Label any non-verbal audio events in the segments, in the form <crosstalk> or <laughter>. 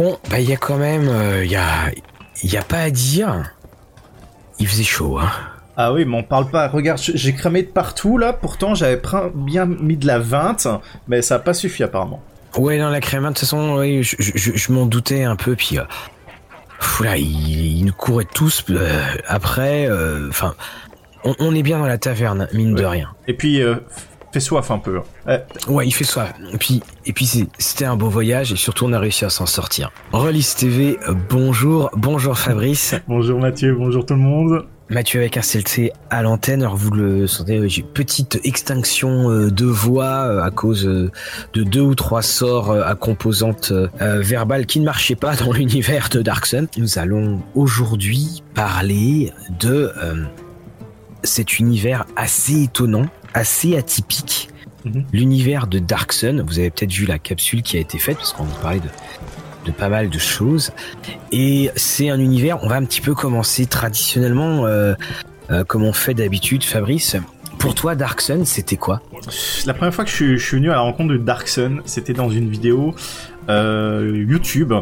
Bon, bah il y a quand même, il y a, il y a pas à dire. Il faisait chaud, hein. Ah oui, mais on parle pas. Regarde, j'ai cramé de partout là. Pourtant, j'avais bien mis de la 20, mais ça a pas suffi apparemment. Ouais, dans la crème, de toute façon, oui, je, m'en doutais un peu. Puis, euh, là, ils, nous couraient tous euh, après. Euh, enfin, on, est bien dans la taverne, mine de rien. Et puis, fait soif un peu. Ouais, il fait soif. Et puis, et puis c'était un beau voyage et surtout on a réussi à s'en sortir. Release TV, bonjour, bonjour Fabrice. <laughs> bonjour Mathieu, bonjour tout le monde. Mathieu avec un CLT à l'antenne. Alors vous le sentez, j'ai petite extinction euh, de voix euh, à cause euh, de deux ou trois sorts à composante verbale qui ne marchaient pas dans <laughs> l'univers de Dark Sun. Nous allons aujourd'hui parler de cet univers assez étonnant, assez atypique. Mhm. L'univers de Dark Sun, vous avez peut-être vu la capsule qui a été faite parce qu'on parlait de de pas mal de choses. Et c'est un univers, on va un petit peu commencer traditionnellement, euh, euh, comme on fait d'habitude, Fabrice. Pour toi, Dark Sun, c'était quoi? La première fois que je suis, venu à la rencontre de Dark Sun, c'était dans une vidéo euh, YouTube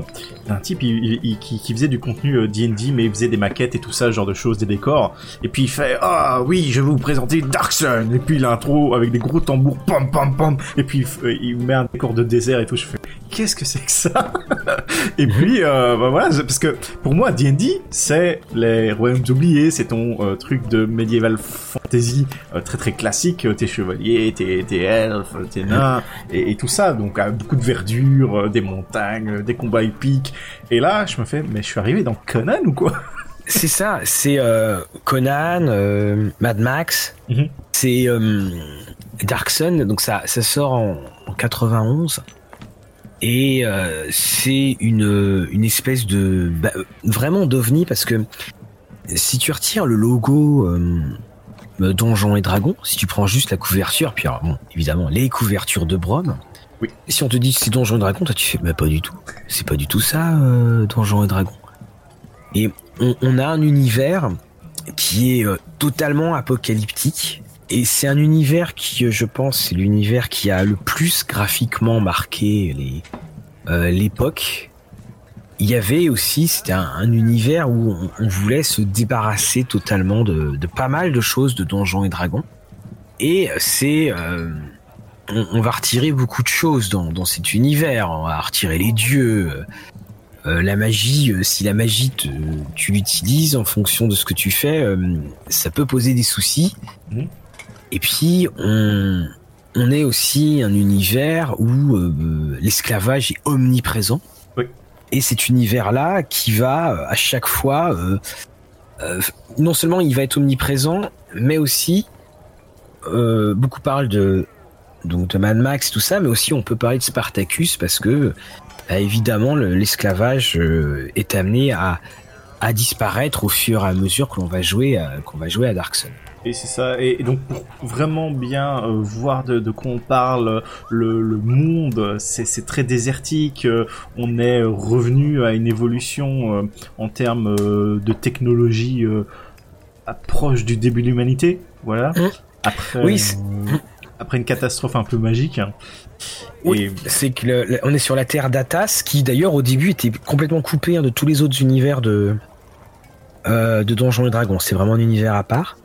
un type qui, faisait du contenu D&D mais il faisait des maquettes et tout ça, genre de choses, des décors. Et puis il fait ah oui, je vais vous présenter Dark Sun. Et puis l'intro avec des gros tambours, pam pam pam. Et puis il met un décor de désert et tout. Je fais qu'est-ce que c'est que ça? Et puis, euh, bah voilà, parce que pour moi, D&D, c'est les royaumes oubliés, c'est ton euh, truc de médiéval fantasy euh, très très classique, tes chevaliers, tes, tes elfes, tes nains, et, tout ça, donc beaucoup de verdure, des montagnes, des combats épiques. Et là, je me fais, mais je suis arrivé dans Conan ou quoi? C'est ça, c'est Conan, Mad Max, mhm. c'est Dark Sun, donc ça, ça sort en, en 91. Et euh, c'est une, une espèce de bah, vraiment d'ovni parce que si tu retires le logo euh, Donjons et Dragons, si tu prends juste la couverture, puis alors, bon, évidemment les couvertures de Brom. Oui. Si on te dit c'est Donjons et Dragons, toi tu fais bah pas du tout. C'est pas du tout ça euh, Donjons et Dragons. Et on, on, a un univers qui est euh, totalement apocalyptique et c'est un univers qui, euh, je pense, c'est l'univers qui a le plus graphiquement marqué euh, l'époque. Il y avait aussi, c'était un, univers où on, voulait se débarrasser totalement de, pas mal de choses de Donjons et Dragons. Et c'est, on, on, va retirer beaucoup de choses dans, dans cet univers. On va retirer les dieux, euh, la magie, si la magie tu l'utilises en fonction de ce que tu fais, ça peut poser des soucis. Mmh. Et puis, on, on est aussi un univers où euh, l'esclavage est omniprésent. Oui. Et cet univers-là qui va à chaque fois, euh, euh, non seulement il va être omniprésent, mais aussi beaucoup parlent de donc de Mad Max tout ça, mais aussi on peut parler de Spartacus parce que bah, évidemment l'esclavage est amené à, à disparaître au fur et à mesure que l'on va jouer qu'on va jouer à Dark Souls. Et c'est ça. Et, donc pour vraiment bien euh, voir de, de, quoi on parle, le, le monde, c'est très désertique. Euh, on est revenu à une évolution euh, en termes de technologie proche du début de l'humanité. Voilà. Mmh. Après, oui, après une catastrophe un peu magique. Oui, c'est que on est sur la terre d'Atas, qui d'ailleurs au début était complètement coupé hein, de tous les autres univers de de Donjons et Dragons. C'est vraiment un univers à part.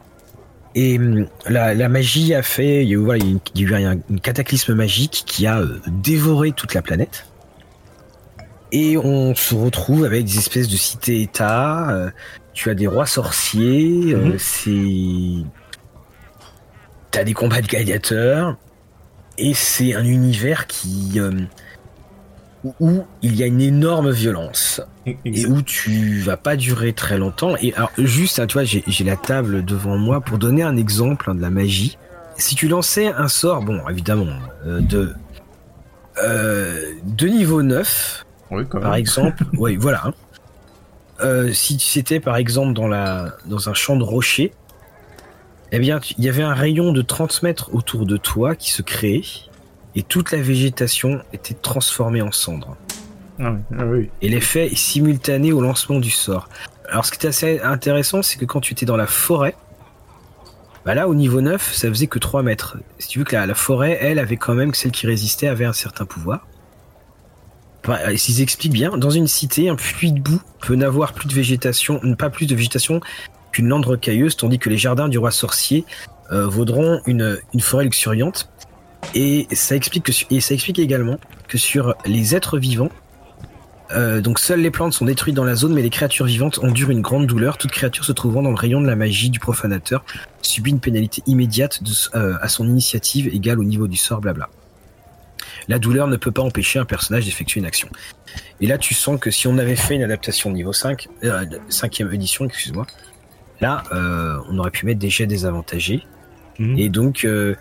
Et hum, la, magie a fait, il y a, eu un, cataclysme magique qui a euh, dévoré toute la planète. Et on se retrouve avec des espèces de cités-états. Euh, tu as des rois sorciers. Euh, mhm. c'est, t'as des combats de gladiateurs. Et c'est un univers qui où il y a une énorme violence et où tu vas pas durer très longtemps. Et alors juste, hein, tu vois, j'ai la table devant moi pour donner un exemple hein, de la magie. Si tu lançais un sort, bon, évidemment, euh, de euh, de niveau 9, par exemple, <laughs> oui, voilà. Hein. Euh, si tu étais par exemple dans la dans un champ de rochers, eh bien, il y avait un rayon de 30 mètres autour de toi qui se créait et toute la végétation était transformée en cendres. Ah ah et l'effet est simultané au lancement du sort. Alors ce qui était assez intéressant, c'est que quand tu étais dans la forêt, bah là au niveau 9, ça faisait que 3 mètres. Si tu veux que la, forêt, elle, avait quand même, celle qui résistait, avait un certain pouvoir. s'ils expliquent bien, dans une cité, un puits de boue peut n'avoir plus de végétation, pas plus de végétation qu'une lande rocailleuse, tandis que les jardins du roi sorcier euh, vaudront une, une forêt luxuriante. Et ça explique que, ça explique également que sur les êtres vivants, euh, donc seules les plantes sont détruites dans la zone, mais les créatures vivantes endurent une grande douleur. Toute créature se trouvant dans le rayon de la magie du profanateur subit une pénalité immédiate euh, à son initiative égale au niveau du sort, blabla. La douleur ne peut pas empêcher un personnage d'effectuer une action. Et là, tu sens que si on avait fait une adaptation niveau 5, euh, 5 édition, excuse-moi, là, euh, on aurait pu mettre des jets désavantagés. Mhm. Et donc, euh,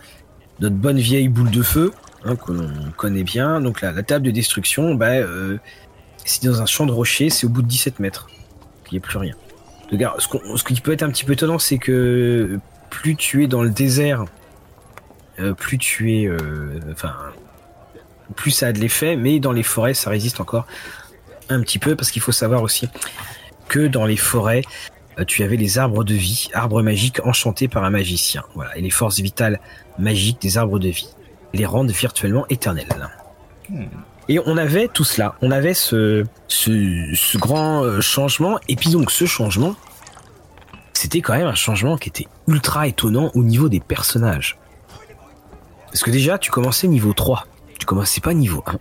notre bonne vieille boule de feu, hein, qu'on connaît bien, donc la, la table de destruction, bah, euh, c'est dans un champ de rocher, c'est au bout de 17 mètres. Il n'y a plus rien. Regarde, ce, ce, qui peut être un petit peu étonnant, c'est que plus tu es dans le désert, plus tu es, enfin, plus ça a de l'effet, mais dans les forêts, ça résiste encore un petit peu, parce qu'il faut savoir aussi que dans les forêts, tu avais les arbres de vie, arbres magiques enchantés par un magicien. Voilà, et les forces vitales magiques des arbres de vie les rendent virtuellement éternels. Hmm. Et on avait tout cela, on avait ce, ce, grand euh, changement, et puis donc ce changement, c'était quand même un changement qui était ultra étonnant au niveau des personnages. Parce que déjà, tu commençais niveau 3, tu commençais pas niveau 1.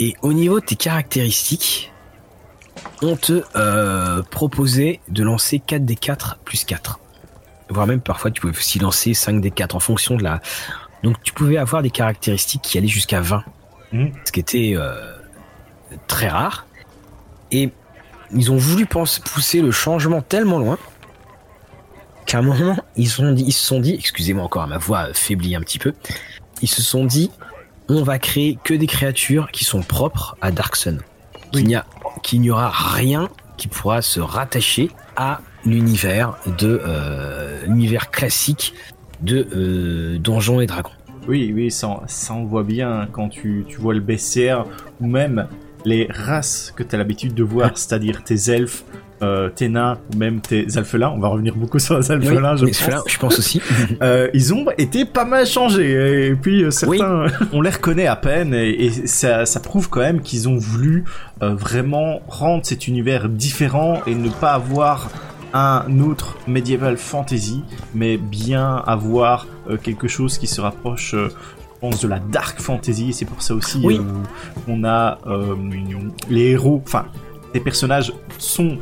Et au niveau de tes caractéristiques, on te euh, proposait de lancer 4 des 4 plus 4. Voire même parfois tu pouvais aussi lancer 5 des 4 en fonction de la... Donc tu pouvais avoir des caractéristiques qui allaient jusqu'à 20 Mmh. ce qui était euh, très rare. Et ils ont voulu pousser le changement tellement loin qu'à un moment, ils, ont dit, ils se sont dit, excusez-moi encore, ma voix faiblit un petit peu, ils se sont dit, on va créer que des créatures qui sont propres à Dark Sun. Qu'il n'y aura rien qui pourra se rattacher à l'univers de euh, l'univers classique de euh, Donjons et Dragons. Oui, oui, ça, ça on voit bien quand tu, tu vois le BCR ou même les races que tu as l'habitude de voir, c'est-à-dire tes elfes, euh, tes nains ou même tes alphelins. On va revenir beaucoup sur les alphelins, je, pense. je pense aussi. <laughs> euh, ils ont été pas mal changés et puis euh, certains, on les reconnaît à peine et, et ça, ça, prouve quand même qu'ils ont voulu euh, vraiment rendre cet univers différent et ne pas avoir un autre medieval fantasy, mais bien avoir euh, quelque chose qui se rapproche, euh, je pense, de la dark fantasy. C'est pour ça aussi oui. Euh, on a les héros, enfin, les personnages sont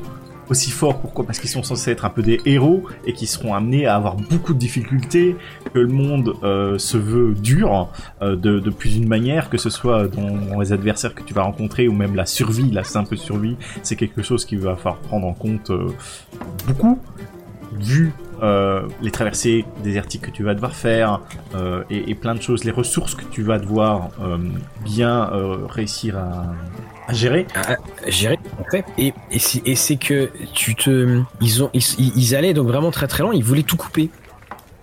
aussi forts. Pourquoi? Parce qu'ils sont censés être un peu des héros et qui seront amenés à avoir beaucoup de difficultés, que le monde euh, se veut dur euh, de, de, plus d'une manière, que ce soit dans les adversaires que tu vas rencontrer ou même la survie, la simple survie, c'est quelque chose qu'il va falloir prendre en compte euh, beaucoup vu euh, les traversées désertiques que tu vas devoir faire euh, et, et, plein de choses, les ressources que tu vas devoir euh, bien réussir à, à gérer. À, gérer, en fait. Et, et c'est que tu te, ils ont, ils, ils, allaient donc vraiment très très loin. Ils voulaient tout couper.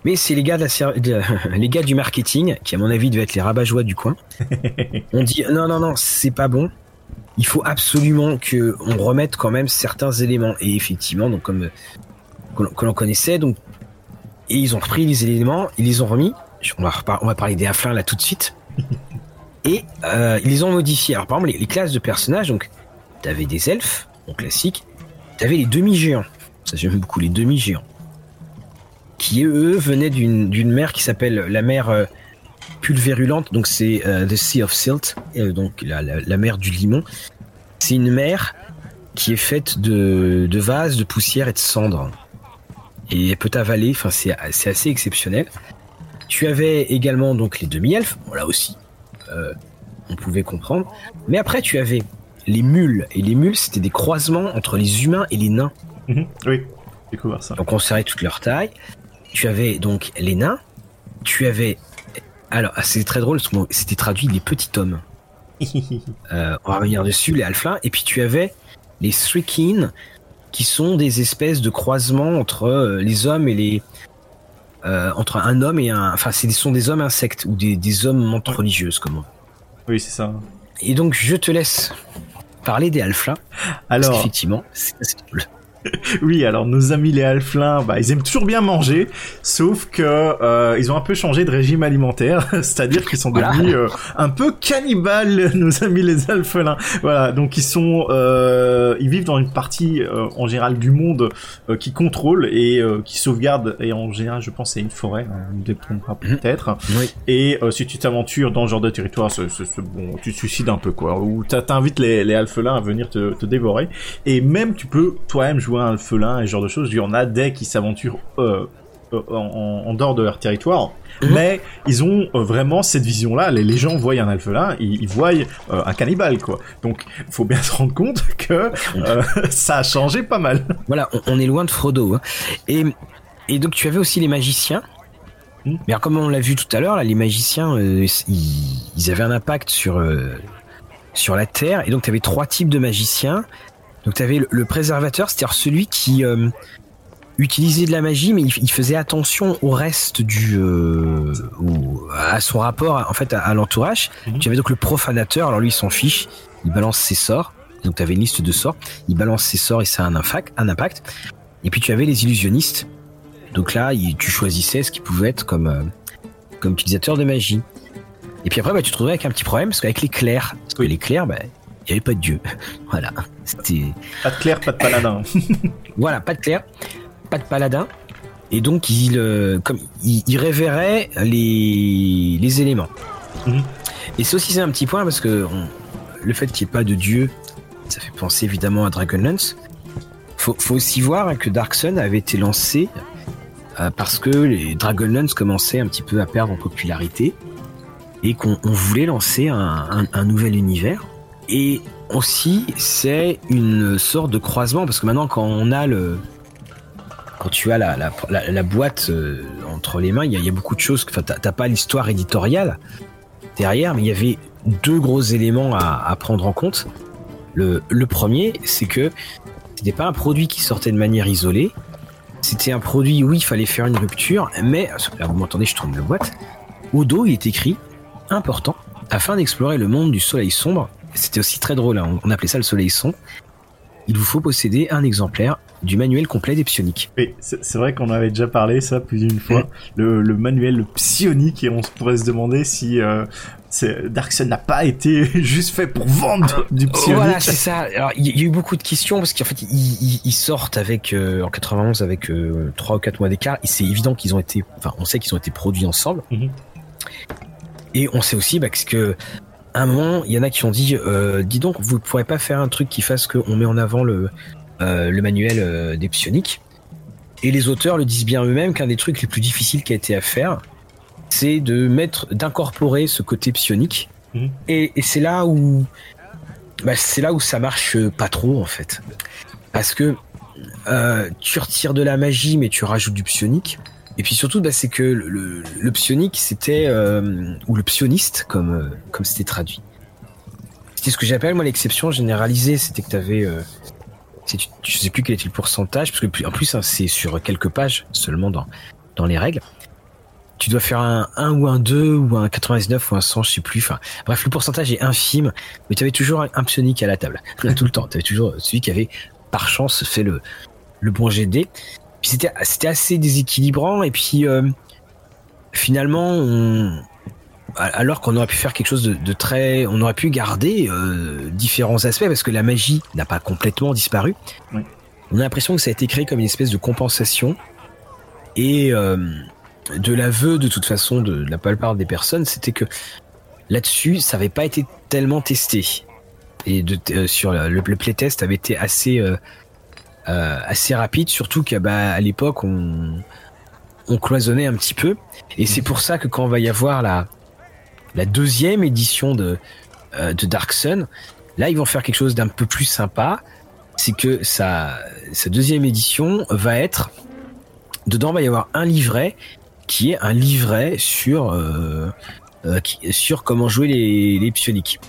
Mais c'est les gars de la, de, <laughs> les gars du marketing qui à mon avis devaient être les rabat-joie du coin. <laughs> on dit non non non c'est pas bon. Il faut absolument que on remette quand même certains éléments. Et effectivement donc comme que l'on connaissait. Donc, et ils ont repris les éléments, ils les ont remis. On va, on va parler des afflins là tout de suite. <laughs> Et euh, ils ont modifiés. Alors par exemple, les, classes de personnages, donc t'avais des elfes, donc classiques. T'avais les demi-géants. Ça j'aime beaucoup les demi-géants. Qui eux venaient d'une mer qui s'appelle la mer euh, pulvérulente. Donc c'est euh, the Sea of Silt, donc la, la, la mer du limon. C'est une mer qui est faite de, de vases, de poussière et de cendres et elle peut t'avaler. Enfin, c'est assez exceptionnel. Tu avais également donc les demi-elfes. Là aussi, euh, on pouvait comprendre. Mais après, tu avais les mules. Et les mules, c'était des croisements entre les humains et les nains. Mmh, oui, découvert ça. Donc, on serrait toute leur taille. Tu avais donc les nains. Tu avais. Alors, ah, c'est très drôle, c'était traduit les petits hommes. <laughs> euh, on va revenir dessus, les alphlins. Et puis, tu avais les Strikin, qui sont des espèces de croisements entre euh, les hommes et les euh, entre un homme et un enfin ce sont des hommes insectes ou des, des hommes montres religieuses comme oui c'est ça. Et donc je te laisse parler des alphas. Alors effectivement c'est <laughs> oui, alors nos amis les alflins, bah, ils aiment toujours bien manger, sauf que euh, ils ont un peu changé de régime alimentaire, <laughs> c'est-à-dire qu'ils sont devenus euh, un peu cannibales, <laughs> nos amis les alflins. Voilà, donc ils sont, euh, ils vivent dans une partie euh, en général du monde euh, qui contrôle et qui sauvegarde, et en général, je pense, c'est une forêt, hein, on me mhm. peut-être. Oui. Et si tu t'aventures dans ce genre de territoire, c'est, bon, tu te suicides un peu quoi, ou t'invites les, les alphelins à venir te, te dévorer, et même tu peux toi-même jouer un alphelin et ce genre de choses. Il y en a des qui s'aventurent euh, euh, en, dehors de leur territoire. Mhm. Mais ils ont euh, vraiment cette vision-là. Les, gens voient un alphelin, ils, ils voient un cannibale, quoi. Donc, faut bien <laughs> se rendre compte que <laughs> ça a changé pas mal. Voilà, on, est loin de Frodo. Hein. Et, et donc, tu avais aussi les magiciens. Hmm. Mais comme on l'a vu tout à l'heure, là, les magiciens, ils, ils, avaient un impact sur sur la Terre. Et donc, tu avais trois types de magiciens. Donc tu avais le, préservateur, c'est-à-dire celui qui euh, utilisait de la magie, mais il, faisait attention au reste du, euh, à son rapport en fait à, l'entourage. Mhm. Tu avais donc le profanateur, alors lui il s'en fiche, il balance ses sorts. Donc tu avais une liste de sorts, il balance ses sorts et ça a un impact. Un impact. Et puis tu avais les illusionnistes. Donc là, tu choisissais ce qui pouvait être comme, euh, comme utilisateur de magie. Et puis après, bah, tu te retrouvais avec un petit problème, parce qu'avec les clercs, parce que les clercs, bah, il n'y avait pas de dieu. <laughs> voilà. C'était. Pas de clair, pas de paladin. <laughs> voilà, pas de clair, pas de paladin. Et donc, il, euh, comme, il, révérait les, les éléments. Mhm. Et c'est aussi un petit point parce que le fait qu'il n'y ait pas de dieu, ça fait penser évidemment à Dragonlance. Faut, faut aussi voir que Dark Sun avait été lancé euh, parce que les Dragonlance commençaient un petit peu à perdre en popularité et qu'on voulait lancer un, un nouvel univers et aussi, c'est une sorte de croisement parce que maintenant, quand on a le, quand tu as la, boîte euh, entre les mains, il y, a beaucoup de choses. Enfin, t'as pas l'histoire éditoriale derrière, mais il y avait deux gros éléments à, prendre en compte. Le, le premier, c'est que c'était pas un produit qui sortait de manière isolée. C'était un produit où il fallait faire une rupture, mais là vous m'entendez, je tourne la boîte. Au dos, il est écrit important afin d'explorer le monde du soleil sombre c'était aussi très drôle, hein. on appelait ça le soleil son. Il vous faut posséder un exemplaire du manuel complet des psioniques. Oui, c'est vrai qu'on avait déjà parlé ça plus d'une fois, le, manuel psionique, et on pourrait se demander si euh, Darkseid n'a pas été <laughs> juste fait pour vendre du psionique. Voilà, c'est ça. Alors, il y, a eu beaucoup de questions parce qu'en fait, ils, sortent avec euh, en 91 avec euh, 3 ou 4 mois d'écart, et c'est évident qu'ils ont été, enfin, on sait qu'ils ont été produits ensemble. Mhm. Et on sait aussi bah, que un moment, il y en a qui ont dit, euh, dis donc, vous ne pourrez pas faire un truc qui fasse qu'on met en avant le, euh, le manuel euh, des psioniques. Et les auteurs le disent bien eux-mêmes qu'un des trucs les plus difficiles qui a été à faire, c'est de mettre, d'incorporer ce côté psionique. Mhm. Et, et c'est là où, bah, c'est là où ça marche pas trop en fait, parce que tu retires de la magie mais tu rajoutes du psionique. Et puis surtout, bah, c'est que le, le, psionique, c'était euh, ou le psioniste, comme euh, comme c'était traduit. C'était ce que j'appelle moi l'exception généralisée. C'était que tu avais, euh, je sais plus quel était le pourcentage, parce que en plus hein, c'est sur quelques pages seulement dans dans les règles. Tu dois faire un 1 ou un 2 ou un 99 ou un 100, je sais plus. Bref, le pourcentage est infime, mais tu avais toujours un, psionique à la table, <laughs> tout le temps. Tu avais toujours celui qui avait par chance fait le le bon GD c'était c'était assez déséquilibrant et puis euh, finalement alors qu'on aurait pu faire quelque chose de, très on aurait pu garder euh, différents aspects parce que la magie n'a pas complètement disparu. On a l'impression que ça a été créé comme une espèce de compensation et euh, de l'aveu de toute façon de, la plupart des personnes, c'était que là-dessus, ça n'avait pas été tellement testé. Et de, sur le, le, playtest avait été assez assez rapide, surtout qu'à bah, à l'époque on, on cloisonnait un petit peu. Et c'est pour ça que quand on va y avoir la, la deuxième édition de, euh, de Dark Sun, là ils vont faire quelque chose d'un peu plus sympa. C'est que sa, sa deuxième édition va être dedans va y avoir un livret qui est un livret sur euh, euh sur comment jouer les, les psioniques.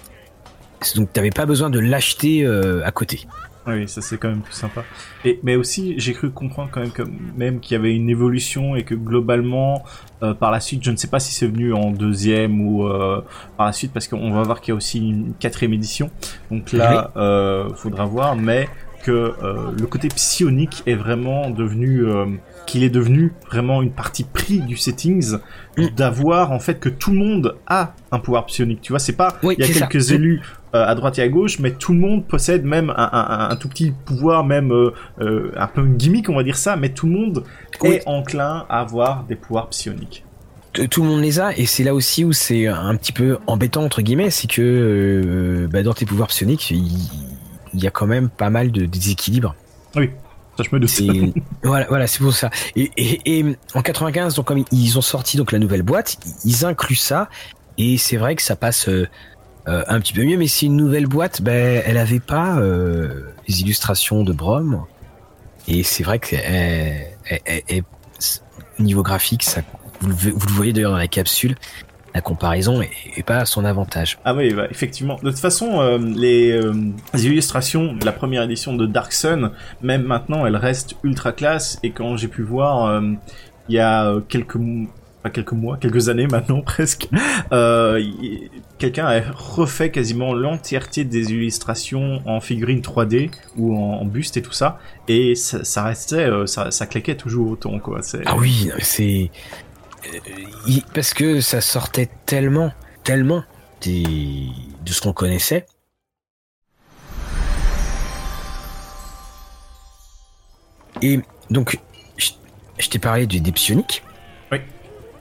Donc t'avais pas besoin de l'acheter à côté. Oui, ça c'est quand même plus sympa. Et mais aussi, j'ai cru comprendre quand même que même qu'il y avait une évolution et que globalement, euh, par la suite, je ne sais pas si c'est venu en deuxième ou euh, par la suite, parce qu'on va voir qu'il y a aussi une quatrième édition. Donc là, euh, faudra voir. Mais que le côté psionique est vraiment devenu qu'il est devenu vraiment une partie pris du settings mm. d'avoir en fait que tout le monde a un pouvoir psionique. Tu vois, c'est pas il y a quelques mm. élus euh, à droite et à gauche, mais tout le monde possède même un, tout petit pouvoir, même euh, euh, un peu une gimmick, on va dire ça, mais tout le monde est enclin à avoir des pouvoirs psioniques tout le monde les a et c'est là aussi où c'est un petit peu embêtant entre guillemets c'est que bah, dans tes pouvoirs psioniques il y, a quand même pas mal de déséquilibre oui ça, je me <laughs> voilà, voilà, c'est pour ça. Et, et, en 95, donc comme ils ont sorti donc la nouvelle boîte, ils incluent ça. Et c'est vrai que ça passe euh, euh, un petit peu mieux. Mais c'est une nouvelle boîte, ben, elle avait pas euh, les illustrations de Brom. Et c'est vrai que niveau graphique, ça, vous le, voyez d'ailleurs dans la capsule, la comparaison est, pas à son avantage. Ah oui, bah, effectivement. De toute façon, euh, les, illustrations de la première édition de Dark Sun, même maintenant, elles restent ultra classe. Et quand j'ai pu voir, il y a quelques quelques mois, quelques années maintenant <laughs> presque, quelqu'un a refait quasiment l'entièreté des illustrations en figurine 3D ou en, buste et tout ça, et ça, restait, ça, ça claquait toujours autant quoi. Ah oui, c'est euh, parce que ça sortait tellement, tellement de ce qu'on connaissait. Et donc, je, t'ai parlé des, des.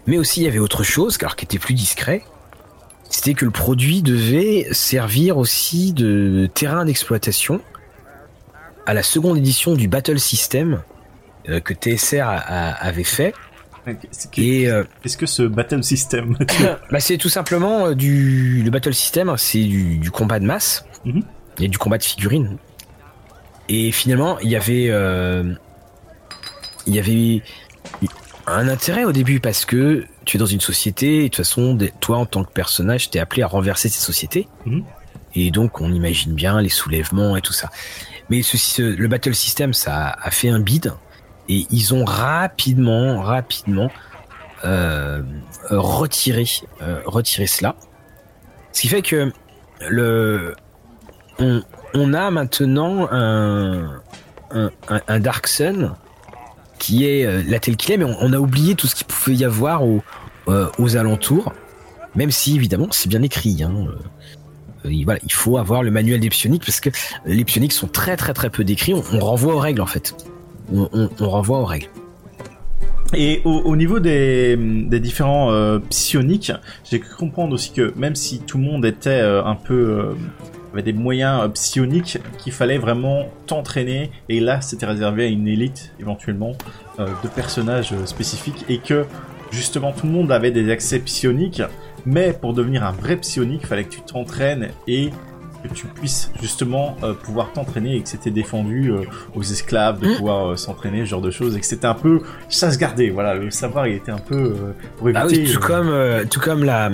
Mais aussi, il y avait autre chose, car qui était plus discret. C'était que le produit devait servir aussi de terrain d'exploitation à la seconde édition du Battle System euh, que TSR avait fait et euh, qu'est-ce que ce battle system <laughs> <laughs> bah, c'est tout simplement euh, du le battle system, c'est du, combat de masse mhm. et du combat de figurines. Et finalement, il y avait euh, il y avait un intérêt au début parce que tu es dans une société et de toute façon, toi en tant que personnage, t'es appelé à renverser cette société. Mhm. Et donc, on imagine bien les soulèvements et tout ça. Mais le battle system, ça a fait un bid et ils ont rapidement, rapidement euh, retiré, euh, retiré cela. Ce qui fait que le, on, on a maintenant un, un, un, Dark Sun qui est euh, la telle qu'il est, mais on, a oublié tout ce qu'il pouvait y avoir euh, aux alentours, même si évidemment c'est bien écrit. Hein. voilà, il faut avoir le manuel des psioniques parce que les psioniques sont très très très peu décrits. on renvoie aux règles en fait on, renvoie aux règles. Et au, niveau des, différents euh, psioniques, j'ai cru comprendre aussi que même si tout le monde était euh, un peu euh, avait des moyens psioniques, qu'il fallait vraiment t'entraîner. Et là, c'était réservé à une élite éventuellement de personnages spécifiques et que justement tout le monde avait des accès psioniques. Mais pour devenir un vrai psionique, il fallait que tu t'entraînes et que tu puisses justement euh, pouvoir t'entraîner et que c'était défendu euh, aux esclaves de mm. pouvoir euh, s'entraîner, ce genre de choses, et que c'était un peu chasse gardée. Voilà, le savoir il était un peu pour ah éviter. tout comme tout comme la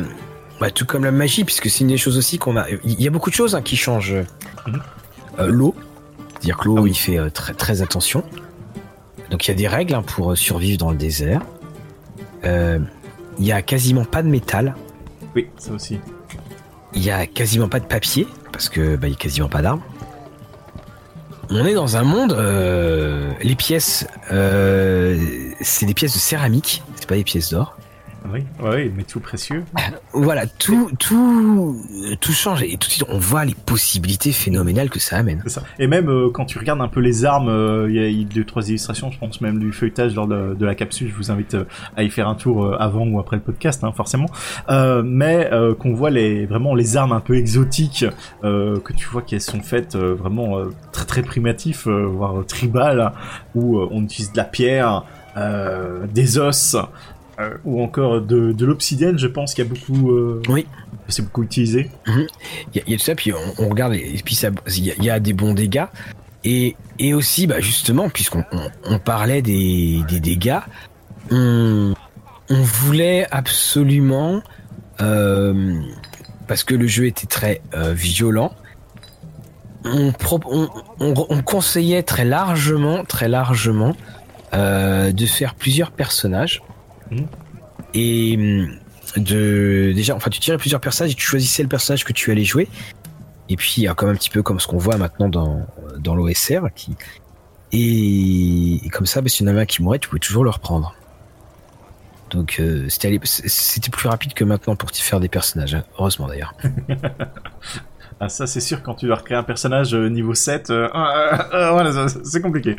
bah, tout comme la magie, puisque c'est une des choses aussi qu'on a. Il y a beaucoup de choses hein, qui changent. Mm-hmm. l'eau, c'est-à-dire que l'eau, ah il fait très très attention. Donc il y a des règles hein, pour survivre dans le désert. Il y a quasiment pas de métal. Oui, ça aussi. Il y a quasiment pas de papier parce que bah, il y a quasiment pas d'armes. On est dans un monde, euh, les pièces, euh, c'est des pièces de céramique, c'est pas des pièces d'or. Oui, oui, mais tout précieux. voilà, tout, tout, tout change et tout de suite on voit les possibilités phénoménales que ça amène. Ça. Et même euh, quand tu regardes un peu les armes, euh, il y a deux trois illustrations, je pense même du feuilletage lors de, de la capsule. Je vous invite euh, à y faire un tour avant ou après le podcast, hein, forcément. mais qu'on voit les vraiment les armes un peu exotiques, que tu vois qu'elles sont faites vraiment très très primitives, voire tribales, où on utilise de la pierre. des os, euh, ou encore de, de l'obsidienne, je pense qu'il y a beaucoup. Euh, oui. C'est beaucoup utilisé. Mhm. Il y, a tout ça, puis on, regarde, et puis il y, a des bons dégâts. Et, et aussi, bah justement, puisqu'on on, parlait des, des dégâts, on, on voulait absolument, euh, parce que le jeu était très violent, on, conseillait très largement, très largement, de faire plusieurs personnages et hum, de déjà, enfin, tu tirais plusieurs personnages et tu choisissais le personnage que tu allais jouer. Et puis, comme un petit peu comme ce qu'on voit maintenant dans, dans l'OSR, qui, et, comme ça, bah, si y en avait un qui mourait, tu pouvais toujours le reprendre. Donc euh, c'était plus rapide que maintenant pour t'y faire des personnages, hein. heureusement d'ailleurs. <laughs> ah ça c'est sûr, quand tu dois recréer un personnage euh, niveau 7, euh, voilà, c'est compliqué.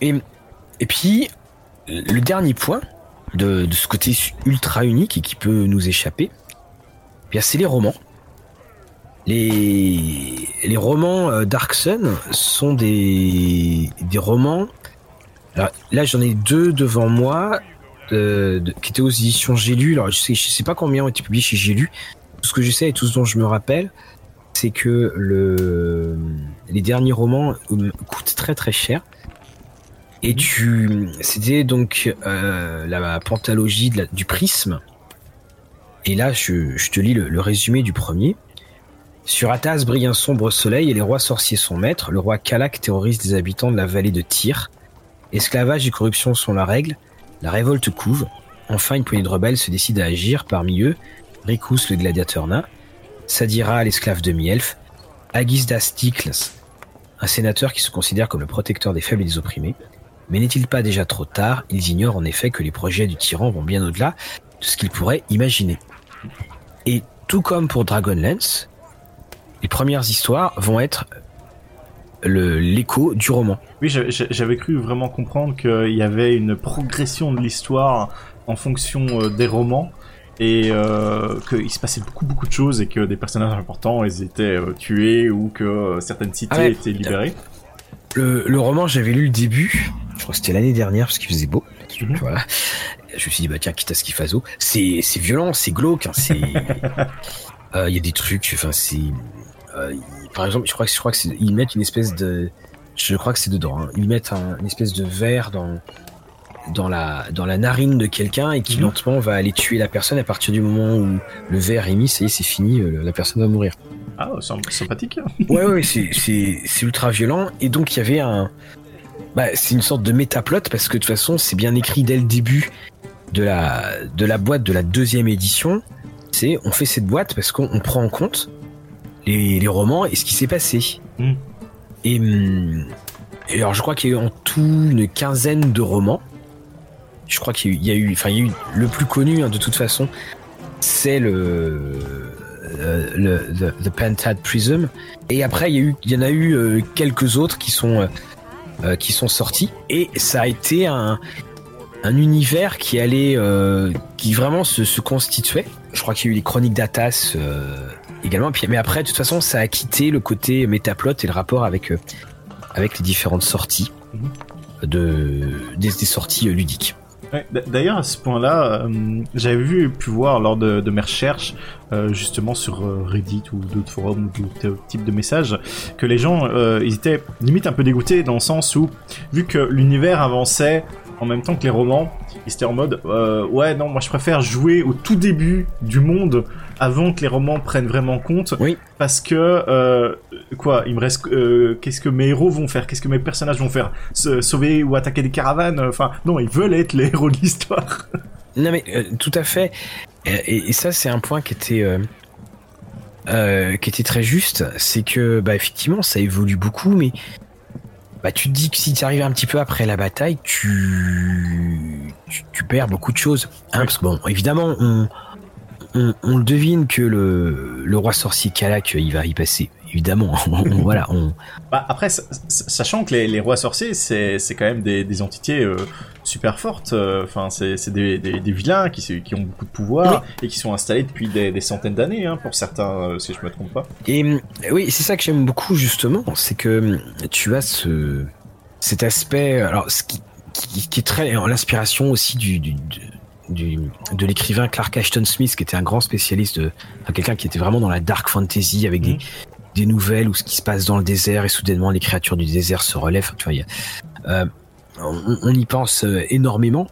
et, et puis, le dernier point de, de, ce côté ultra unique et qui peut nous échapper, eh bien c'est les romans. Les, romans Dark Sun sont des, romans alors, là, j'en ai deux devant moi qui était aux éditions J'ai lu. Alors, je sais, sais pas combien ont été publiés chez J'ai lu. Tout ce que je sais et tout ce dont je me rappelle, c'est que le, les derniers romans euh, coûtent très très cher. Et mhm. tu, c'était donc euh, la pentalogie du prisme. Et là, je, je te lis le, résumé du premier. Sur Atas brille un sombre soleil et les rois sorciers sont maîtres. Le roi Kalak terrorise les habitants de la vallée de Tyr. Esclavage et corruption sont la règle. La révolte couve. Enfin, une poignée de rebelles se décide à agir. Parmi eux, Rikus, le gladiateur nain, Sadira, l'esclave demi-elfe, Agisdas Diklas, un sénateur qui se considère comme le protecteur des faibles et des opprimés. Mais n'est-il pas déjà trop tard? Ils ignorent en effet que les projets du tyran vont bien au-delà de ce qu'ils pourraient imaginer. Et tout comme pour Dragonlance, les premières histoires vont être l'écho du roman. Oui, j'avais cru vraiment comprendre qu'il y avait une progression de l'histoire en fonction euh, des romans et euh, qu'il se passait beaucoup beaucoup de choses et que des personnages importants ils étaient euh, tués ou que certaines cités ah étaient libérées. Le, roman, j'avais lu le début, je crois que c'était l'année dernière parce qu'il faisait beau. Mhm. Voilà. Je me suis dit bah tiens quitte à ce qu'il fasse c'est c'est violent, c'est glauque, hein, c'est <laughs> il y a des trucs, enfin c'est par exemple, je crois que je crois que ils mettent une espèce de, je crois que c'est dedans. Hein. Ils mettent une espèce de verre dans dans la dans la narine de quelqu'un et qui mhm. lentement va aller tuer la personne à partir du moment où le verre est mis, c'est c'est fini, euh, la personne va mourir. Ah, sympathique. ouais, ouais, c'est ultra violent et donc il y avait un, bah, c'est une sorte de métaplot parce que de toute façon c'est bien écrit dès le début de la de la boîte de la deuxième édition. C'est on fait cette boîte parce qu'on prend en compte les, romans et ce qui s'est passé. Hmm. Hum, et, alors, je crois qu'il y a eu en tout une quinzaine de romans. Je crois qu'il y a eu, enfin, il y a eu le plus connu hein, de toute façon, c'est le, le the, Pentad Prism. Et après, il y y en a eu euh, quelques autres qui sont euh, qui sont sortis. Et ça a été un, un univers qui allait, qui vraiment se, se constituait. Je crois qu'il y a eu les Chroniques d'Atas également. mais après, de toute façon, ça a quitté le côté métaplot et le rapport avec, euh, avec les différentes sorties, mhm. de, des, sorties euh, D'ailleurs, à ce point-là, euh, j'avais vu pu voir lors de, mes recherches, justement sur Reddit ou d'autres forums ou d'autres types de messages, que les gens, ils étaient limite un peu dégoûtés dans le sens où, vu que l'univers avançait en même temps que les romans, ils étaient en mode, ouais, non, moi je préfère jouer au tout début du monde avant que les romans prennent vraiment compte. Oui. Parce que euh, quoi, il me reste euh, qu'est-ce que mes héros vont faire, qu'est-ce que mes personnages vont faire, Se sauver ou attaquer des caravanes? Enfin, non, ils veulent être les héros de l'histoire. <laughs> Non mais euh, tout à fait. Et, ça, c'est un point qui était qui était très juste, c'est que bah effectivement, ça évolue beaucoup, mais bah tu te dis que si tu arrives un petit peu après la bataille, tu tu, perds beaucoup de choses. Hein, Parce que bon, évidemment, on on, le devine que le, le roi sorcier Kalak, il va y passer. Évidemment, <laughs> voilà. On... Bah, après, sachant que les, rois sorciers, c'est quand même des, entités euh, super fortes. Euh, enfin, c'est des, des, vilains qui, qui ont beaucoup de pouvoir et qui sont installés depuis des, centaines d'années, hein, pour certains, euh, si je me trompe pas. Et oui, c'est ça que j'aime beaucoup justement, c'est que tu as ce cet aspect. Alors, ce qui, qui, est très l'inspiration aussi du, du de l'écrivain Clark Ashton Smith, qui était un grand spécialiste de, quelqu'un qui était vraiment dans la dark fantasy avec des, mhm. nouvelles où ce qui se passe dans le désert et soudainement les créatures du désert se relèvent. Tu vois, euh, on, y pense euh, énormément.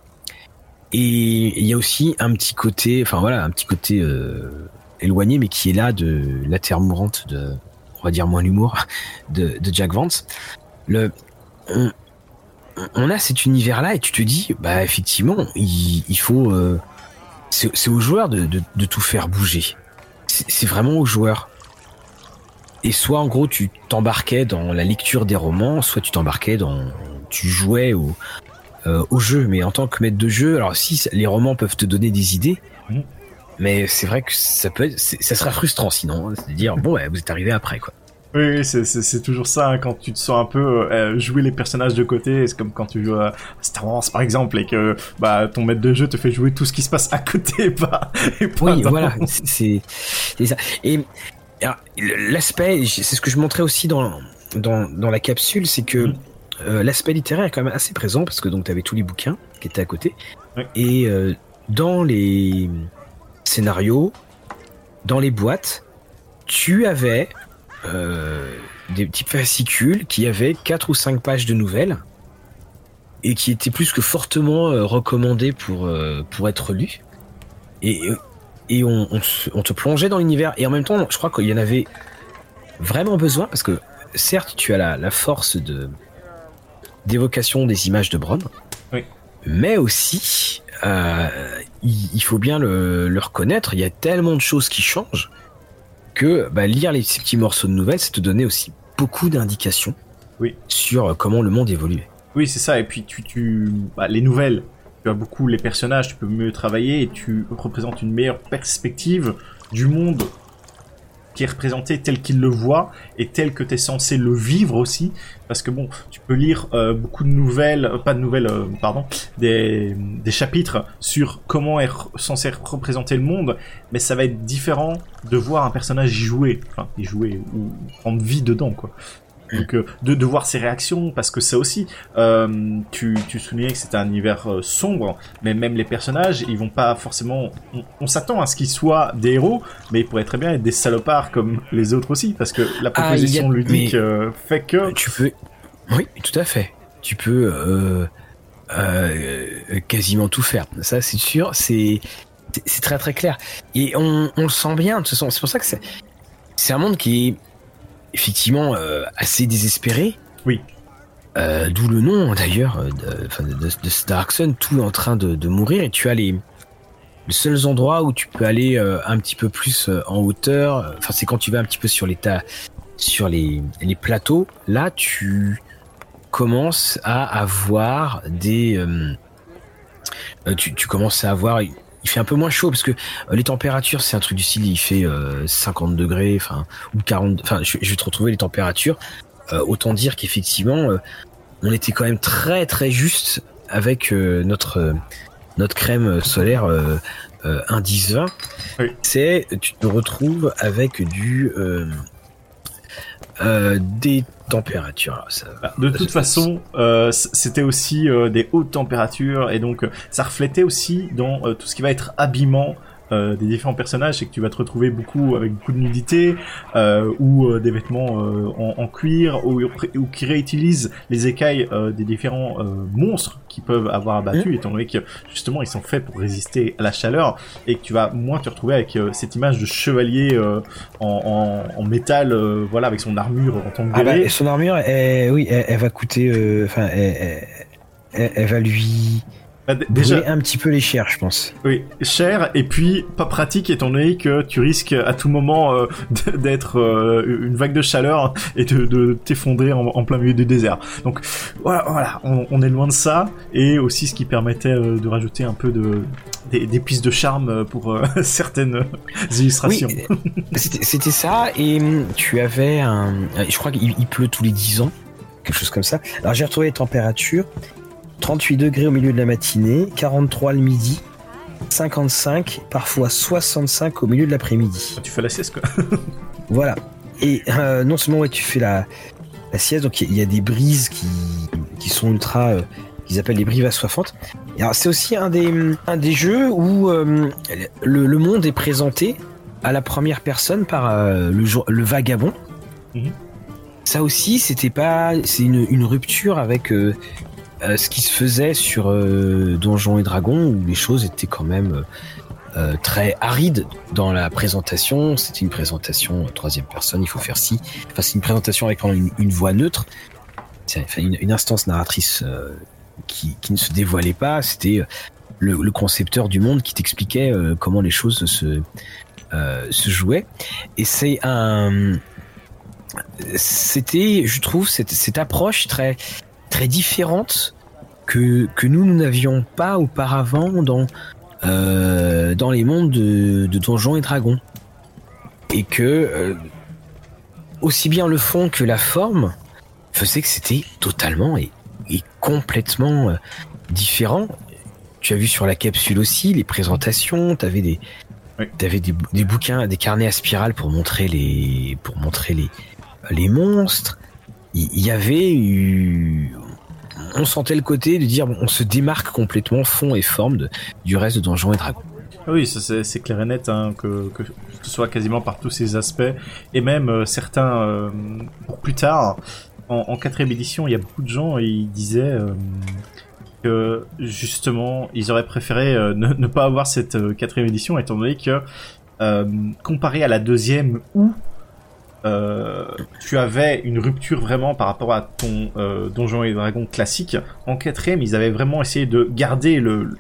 Et il y a aussi un petit côté, enfin voilà, un petit côté euh, éloigné, mais qui est là de la terre mourante de, on va dire moins l'humour, <laughs> de, Jack Vance. Le, on a cet univers-là et tu te dis, bah effectivement, il, faut, euh, c'est aux joueurs de, tout faire bouger. C'est vraiment aux joueurs. et soit en gros tu t'embarquais dans la lecture des romans, soit tu t'embarquais dans tu jouais au au jeu. Mais en tant que maître de jeu, alors si les romans peuvent te donner des idées, mmh. mais c'est vrai que ça peut être, ça sera frustrant sinon, hein. c'est dire bon ouais, vous êtes arrivé après quoi. Oui, c'est toujours ça, hein, quand tu te sens un peu euh, jouer les personnages de côté, c'est comme quand tu joues à Star Wars par exemple, et que bah, ton maître de jeu te fait jouer tout ce qui se passe à côté, <laughs> pas, et Oui, voilà, c'est ça. Et l'aspect, c'est ce que je montrais aussi dans, dans, dans la capsule, c'est que mm. Euh, l'aspect littéraire est quand même assez présent, parce que donc tu avais tous les bouquins qui étaient à côté, et euh, dans les scénarios, dans les boîtes, tu avais euh, des petits fascicules qui avaient 4 ou 5 pages de nouvelles et qui étaient plus que fortement recommandés pour, pour être lus. Et, et on, on, te plongeait dans l'univers. Et en même temps, je crois qu'il y en avait vraiment besoin parce que certes, tu as la, la force de d'évocation des images de Brom, mais aussi, il, faut bien le, le reconnaître, il y a tellement de choses qui changent que bah, lire les, ces petits morceaux de nouvelles, c'est te donner aussi beaucoup d'indications oui. sur euh, comment le monde évolue. Oui, c'est ça. Et puis tu, tu bah, les nouvelles, tu as beaucoup les personnages, tu peux mieux travailler et tu représentes une meilleure perspective du monde qui est représenté tel qu'il le voit et tel que tu es censé le vivre aussi. Parce que bon, tu peux lire euh, beaucoup de nouvelles, euh, pas de nouvelles, euh, pardon, des, des chapitres sur comment est censé représenter le monde, mais ça va être différent de voir un personnage y jouer, enfin y jouer ou prendre vie dedans quoi. Donc euh, de, de voir ses réactions, parce que ça aussi, euh, tu, tu soulignais que c'était un univers euh, sombre, mais même les personnages, ils vont pas forcément... On, s'attend à ce qu'ils soient des héros, mais ils pourraient très bien être des salopards comme <laughs> les autres aussi, parce que la ah, proposition ludique fait que... Tu peux... Oui, tout à fait. Tu peux quasiment tout faire. Ça, c'est sûr, c'est... C'est très très clair. Et on, on le sent bien, de toute façon. C'est pour ça que c'est... C'est un monde qui est effectivement euh, assez désespéré. Oui. Euh, d'où le nom d'ailleurs euh, de, de, de, Dark Sun, tout est en train de, mourir et tu as les, seuls endroits où tu peux aller un petit peu plus en hauteur. Enfin, c'est quand tu vas un petit peu sur l'état, sur les, les plateaux. Là, tu commences à avoir des, tu, tu commences à avoir il fait un peu moins chaud parce que euh, les températures, c'est un truc du style, il fait 50 euh, degrés, enfin, ou 40, enfin, je, vais te retrouver les températures. Euh, autant dire qu'effectivement, on était quand même très très juste avec notre notre crème solaire indice 20. C'est, tu te retrouves avec du des température. Ça, bah, de toute façon, euh, c'était aussi euh, des hautes températures et donc euh, ça reflétait aussi dans tout ce qui va être habillement euh, des différents personnages, c'est que tu vas te retrouver beaucoup avec beaucoup de nudité euh, ou euh, des vêtements euh, en, en, cuir ou, ou, qui réutilisent les écailles des différents monstres qui peuvent avoir abattu, mmh. étant donné que justement ils sont faits pour résister à la chaleur et que tu vas moins te retrouver avec cette image de chevalier en, en, en, métal, voilà, avec son armure en tant que ah bah, son armure, elle, oui, elle, va coûter, enfin, elle, elle va lui bah, déjà un petit peu les chers, je pense. Oui, cher et puis pas pratique étant donné que tu risques à tout moment euh, <laughs> d'être euh, une vague de chaleur et de, t'effondrer en, plein milieu du désert. Donc voilà, voilà on, est loin de ça et aussi ce qui permettait euh, de rajouter un peu de des, pistes de charme pour <laughs> certaines illustrations. C'était ça et hum, tu avais un, je crois qu'il pleut tous les 10 ans quelque chose comme ça. Alors j'ai retrouvé les températures 38 degrés au milieu de la matinée, 43 le midi, 55, parfois 65 au milieu de l'après-midi. Ah, tu fais la sieste quoi. <laughs> voilà. Et euh, non seulement tu fais la, sieste, donc il y, a des brises qui, qui sont ultra, euh, ils appellent les brises assoiffantes. c'est aussi un des, un des jeux où euh, le, monde est présenté à la première personne par le, le vagabond. Mhm. Ça aussi, c'était pas, c'est une, une, rupture avec euh, ce qui se faisait sur euh, Donjons et Dragons, où les choses étaient quand même euh, très arides dans la présentation. C'était une présentation troisième personne, il faut faire ci. Enfin, c'est une présentation avec une, une voix neutre. Une, instance narratrice qui, ne se dévoilait pas. C'était le, concepteur du monde qui t'expliquait comment les choses se, jouaient. Et c'est un c'était, je trouve, cette approche très, très différente que, que nous, nous n'avions pas auparavant dans, euh, dans les mondes de, de, Donjons et Dragons. Et que, euh, aussi bien le fond que la forme faisait que c'était totalement et, et complètement euh, différent. Tu as vu sur la capsule aussi les présentations, tu avais des, T'avais des, des bouquins, des carnets à spirale pour montrer les, pour montrer les, les monstres. Il y, avait eu, on sentait le côté de dire, on se démarque complètement fond et forme du reste de Donjons et Dragons. Ah oui, c'est clair et net hein, que, ce soit quasiment par tous ces aspects et même euh, certains euh, pour plus tard en, quatrième édition, il y a beaucoup de gens ils disaient euh, que justement ils auraient préféré ne, pas avoir cette quatrième édition étant donné que comparé à la deuxième où euh, tu avais une rupture vraiment par rapport à ton euh, Donjon et Dragon classique. En quatrième, ils avaient vraiment essayé de garder le,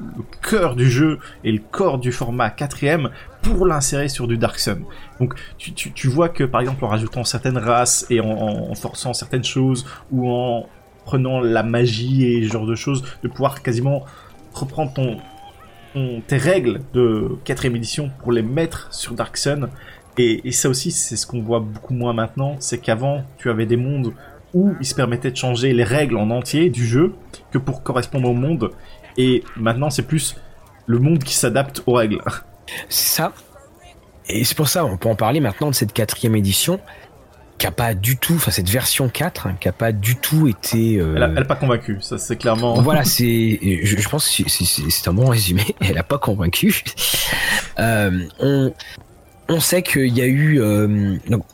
cœur du jeu et le corps du format quatrième pour l'insérer sur du Dark Sun. Donc tu, vois que par exemple en rajoutant certaines races et en, forçant certaines choses ou en prenant la magie et ce genre de choses, de pouvoir quasiment reprendre ton, tes règles de quatrième édition pour les mettre sur Dark Sun et, et ça aussi, c'est ce qu'on voit beaucoup moins maintenant, c'est qu'avant, tu avais des mondes où il se permettait de changer les règles en entier du jeu que pour correspondre au monde. Et maintenant, c'est plus le monde qui s'adapte aux règles. C'est ça. Et c'est pour ça, on peut en parler maintenant de cette quatrième édition qui a pas du tout, enfin cette version 4, hein, qui a pas du tout été. Euh... Elle, a, elle a pas convaincu, ça c'est clairement. <laughs> Voilà, <laughs> c'est, je, je, pense que c'est un bon résumé. <laughs> Elle a pas convaincu. Euh, on, on sait qu'il y a eu euh, donc,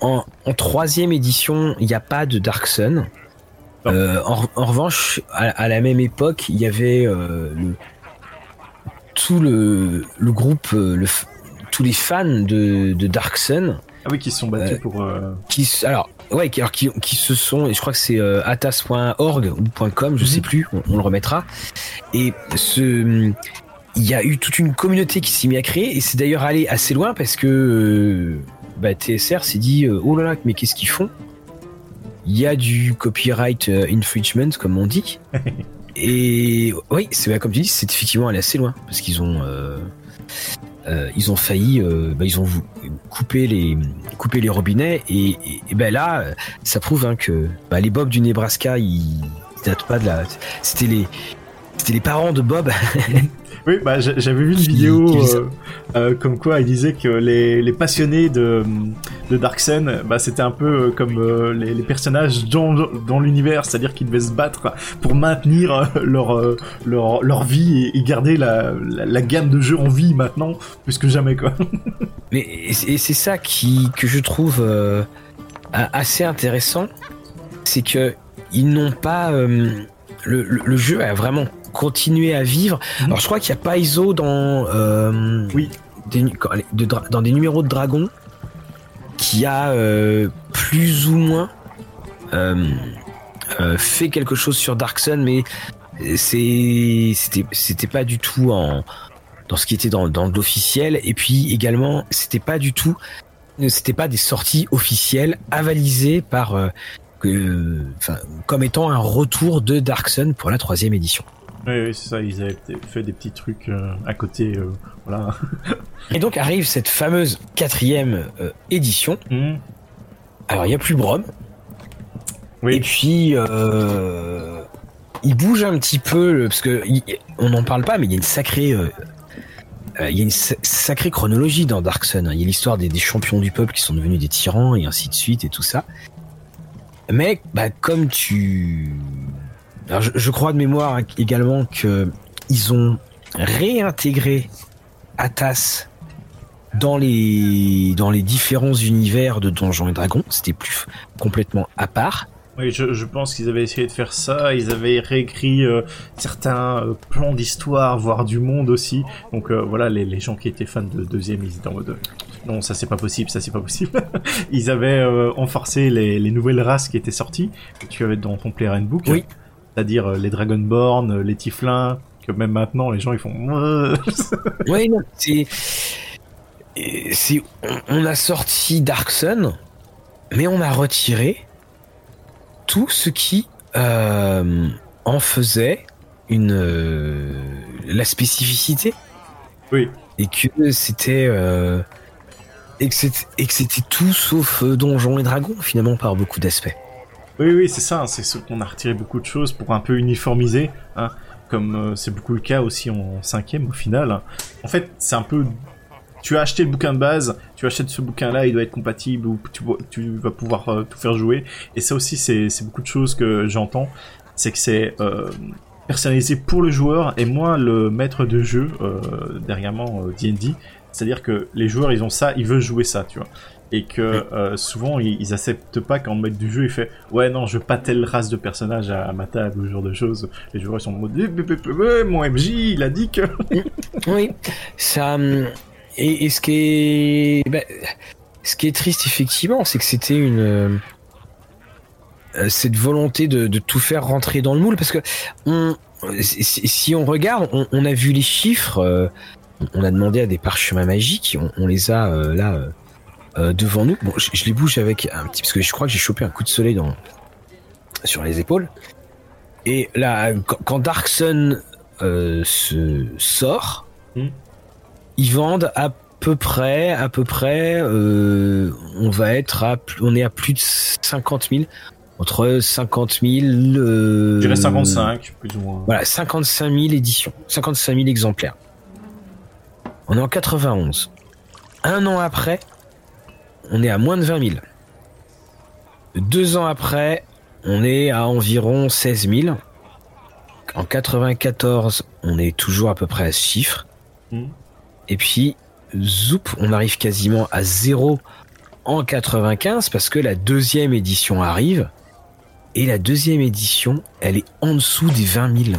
en, en, troisième édition, il n'y a pas de Dark Sun. Euh, en, en, revanche, à, à, la même époque, il y avait euh, le, tout le, le groupe, le, tous les fans de, de, Dark Sun. Ah oui, qui se sont battus pour. Qui, alors, ouais, qui, alors, qui, qui, se sont, et je crois que c'est atas.org ou .com, je mm -hmm. sais plus, on, on, le remettra. Et ce, il y a eu toute une communauté qui s'est mis à créer et c'est d'ailleurs allé assez loin parce que euh, bah, TSR s'est dit euh, oh là là mais qu'est-ce qu'ils font? Il y a du copyright euh, infringement comme on dit. <laughs> Et oui c'est comme tu dis c'est effectivement allé assez loin parce qu'ils ont euh, euh, ils ont failli bah, ils ont couper les couper les robinets et, et, et ben là ça prouve hein, que bah, les Bob du Nebraska ils datent pas de la c'était les c'était les parents de Bob <laughs> Oui, bah, j'avais vu une vidéo euh, euh, comme quoi il disait que les, les passionnés de, de Dark Sun, bah, c'était un peu euh, comme euh, les, les, personnages dans, dans l'univers, c'est-à-dire qu'ils devaient se battre pour maintenir leur, leur, leur vie et, et garder la, la, la, gamme de jeux en vie maintenant, plus que jamais. Quoi. <laughs> Mais et c'est ça qui, que je trouve assez intéressant, c'est que ils n'ont pas... Le, le, le, jeu a vraiment continuer à vivre. Mmh. Alors je crois qu'il y a Paizo dans euh, oui des, de, dans des numéros de Dragon qui a euh, plus ou moins euh, fait quelque chose sur Dark Sun, mais c'était c'était pas du tout en dans ce qui était dans, dans l'officiel et puis également c'était pas du tout c'était pas des sorties officielles avalisées par euh, que, enfin, comme étant un retour de Dark Sun pour la troisième édition. Oui, oui c'est ça, ils avaient fait des petits trucs euh, à côté, euh, voilà. <laughs> Et donc arrive cette fameuse quatrième euh, édition. Mmh. Alors il n'y a plus Brom. Oui. Et puis il bouge un petit peu parce que il, on n'en parle pas, mais il y a une sacrée, il y a une sacrée chronologie dans Dark Sun. Il y a l'histoire des, des, champions du peuple qui sont devenus des tyrans et ainsi de suite et tout ça. Mais bah, comme tu alors je, je, crois de mémoire également que ils ont réintégré Atas dans les dans les différents univers de Donjons et Dragons. C'était plus complètement à part. Oui, je, je pense qu'ils avaient essayé de faire ça. Ils avaient réécrit euh, certains euh, plans d'histoire, voire du monde aussi. Donc euh, voilà, les, les, gens qui étaient fans de deuxième, ils étaient en mode non, ça c'est pas possible, ça c'est pas possible. <laughs> ils avaient enforcé les, les, nouvelles races qui étaient sorties que tu avais dans ton Player Handbook. Oui c'est-à-dire euh, les Dragonborn, euh, les Tiflins, que même maintenant les gens ils font. oui, non, c'est. C'est, on a sorti Dark Sun, mais on a retiré tout ce qui euh, en faisait une euh, la spécificité. Oui. Et que c'était euh, et que c'était tout sauf donjons et dragons finalement par beaucoup d'aspects. Oui, oui, c'est ça. Hein, c'est ce qu'on a retiré beaucoup de choses pour un peu uniformiser, hein, comme c'est beaucoup le cas aussi en cinquième au final. En fait, c'est un peu tu as acheté le bouquin de base, tu achètes ce bouquin-là, il doit être compatible ou tu, vas pouvoir euh, tout faire jouer. Et ça aussi, c'est beaucoup de choses que j'entends. C'est que c'est euh, personnalisé pour le joueur et moi le maître de jeu euh, derrière D&D. C'est-à-dire que les joueurs, ils ont ça, ils veulent jouer ça, tu vois et que souvent ils, acceptent pas quand le maître du jeu il fait ouais non je veux pas telle race de personnage à, ma table ou ce genre de choses les joueurs ils sont en mode eh, mon MJ il a dit que oui. Ça hum, et, ce qui est, ben, ce qui est triste effectivement, c'est que c'était une euh, cette volonté de, tout faire rentrer dans le moule, parce que on, si, on regarde, on, a vu les chiffres, euh, on a demandé à des parchemins magiques, on, les a euh, devant nous. Bon, je, les bouge avec un petit, parce que je crois que j'ai chopé un coup de soleil dans sur les épaules. Et là, quand, Dark Sun se sort, hmm ils vendent à peu près, à peu près, euh, on va être à, on est à plus de 50 000, entre 50 000. Euh, Je dirais 55, plus ou moins. Voilà, 55 000 éditions, 55 000 exemplaires. On est en 91. Un an après, on est à moins de 20 000. Deux ans après, on est à environ 16 000. En 94, on est toujours à peu près à ce chiffre. Hmm. Et puis, zoup, on arrive quasiment à zéro en 95 parce que la deuxième édition arrive. Et la deuxième édition, elle est en dessous des 20 000.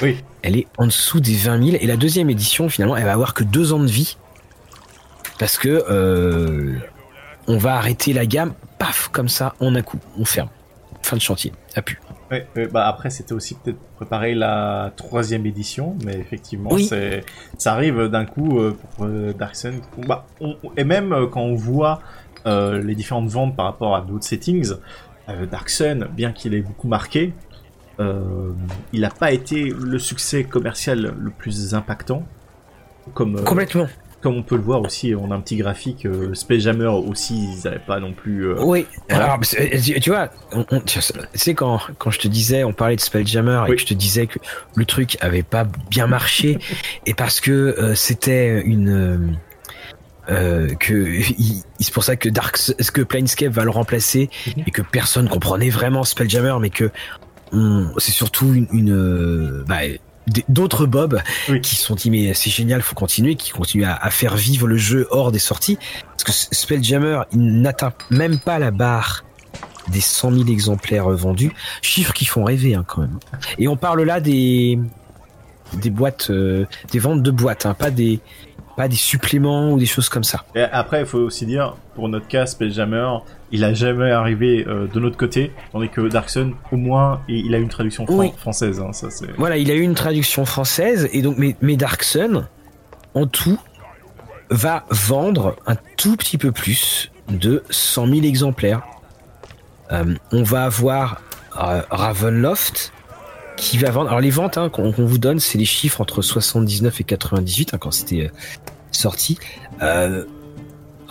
Oui. Elle est en dessous des 20 000. Et la deuxième édition, finalement, elle va avoir que deux ans de vie. Parce que euh, on va arrêter la gamme, paf, comme ça, en un coup. On ferme. Fin de chantier. Pu. Ouais, bah après c'était aussi peut-être préparer la troisième édition, mais effectivement c'est ça arrive d'un coup euh, pour euh, Dark Sun. Bah, et même euh, quand on voit les différentes ventes par rapport à d'autres settings, Dark Sun, bien qu'il ait beaucoup marqué, il n'a pas été le succès commercial le plus impactant. Comme, Complètement comme on peut le voir aussi, on a un petit graphique. Euh, Space Jammer aussi, ils n'avaient pas non plus. Euh, oui. Alors, tu vois, tu sais quand quand je te disais, on parlait de Space Jammer et que je te disais que le truc avait pas bien marché <laughs> et parce que euh, c'était une que c'est pour ça que Dark que Planescape va le remplacer mhm. et que personne comprenait vraiment Spelljammer mais que c'est surtout une, une bah, d'autres Bob qui sont dit mais c'est génial, faut continuer, qui continuent à, faire vivre le jeu hors des sorties. Parce que Spelljammer, il n'atteint même pas la barre des 100 000 exemplaires vendus, chiffres qui font rêver hein, quand même. Et on parle là des des boîtes, euh, des ventes de boîtes, hein, pas des pas des suppléments ou des choses comme ça. Et après, il faut aussi dire, pour notre cas, Spelljammer, il a jamais arrivé euh, de notre côté, tandis que Darkson, au moins, il a une traduction française. Hein, ça, voilà, il a eu une traduction française, et donc, mais, mais Darkson, en tout, va vendre un tout petit peu plus de 100 000 exemplaires. Euh, on va avoir euh, Ravenloft qui va vendre. Alors les ventes hein, qu'on vous donne, c'est les chiffres entre 79 et 98 hein, quand c'était sorti.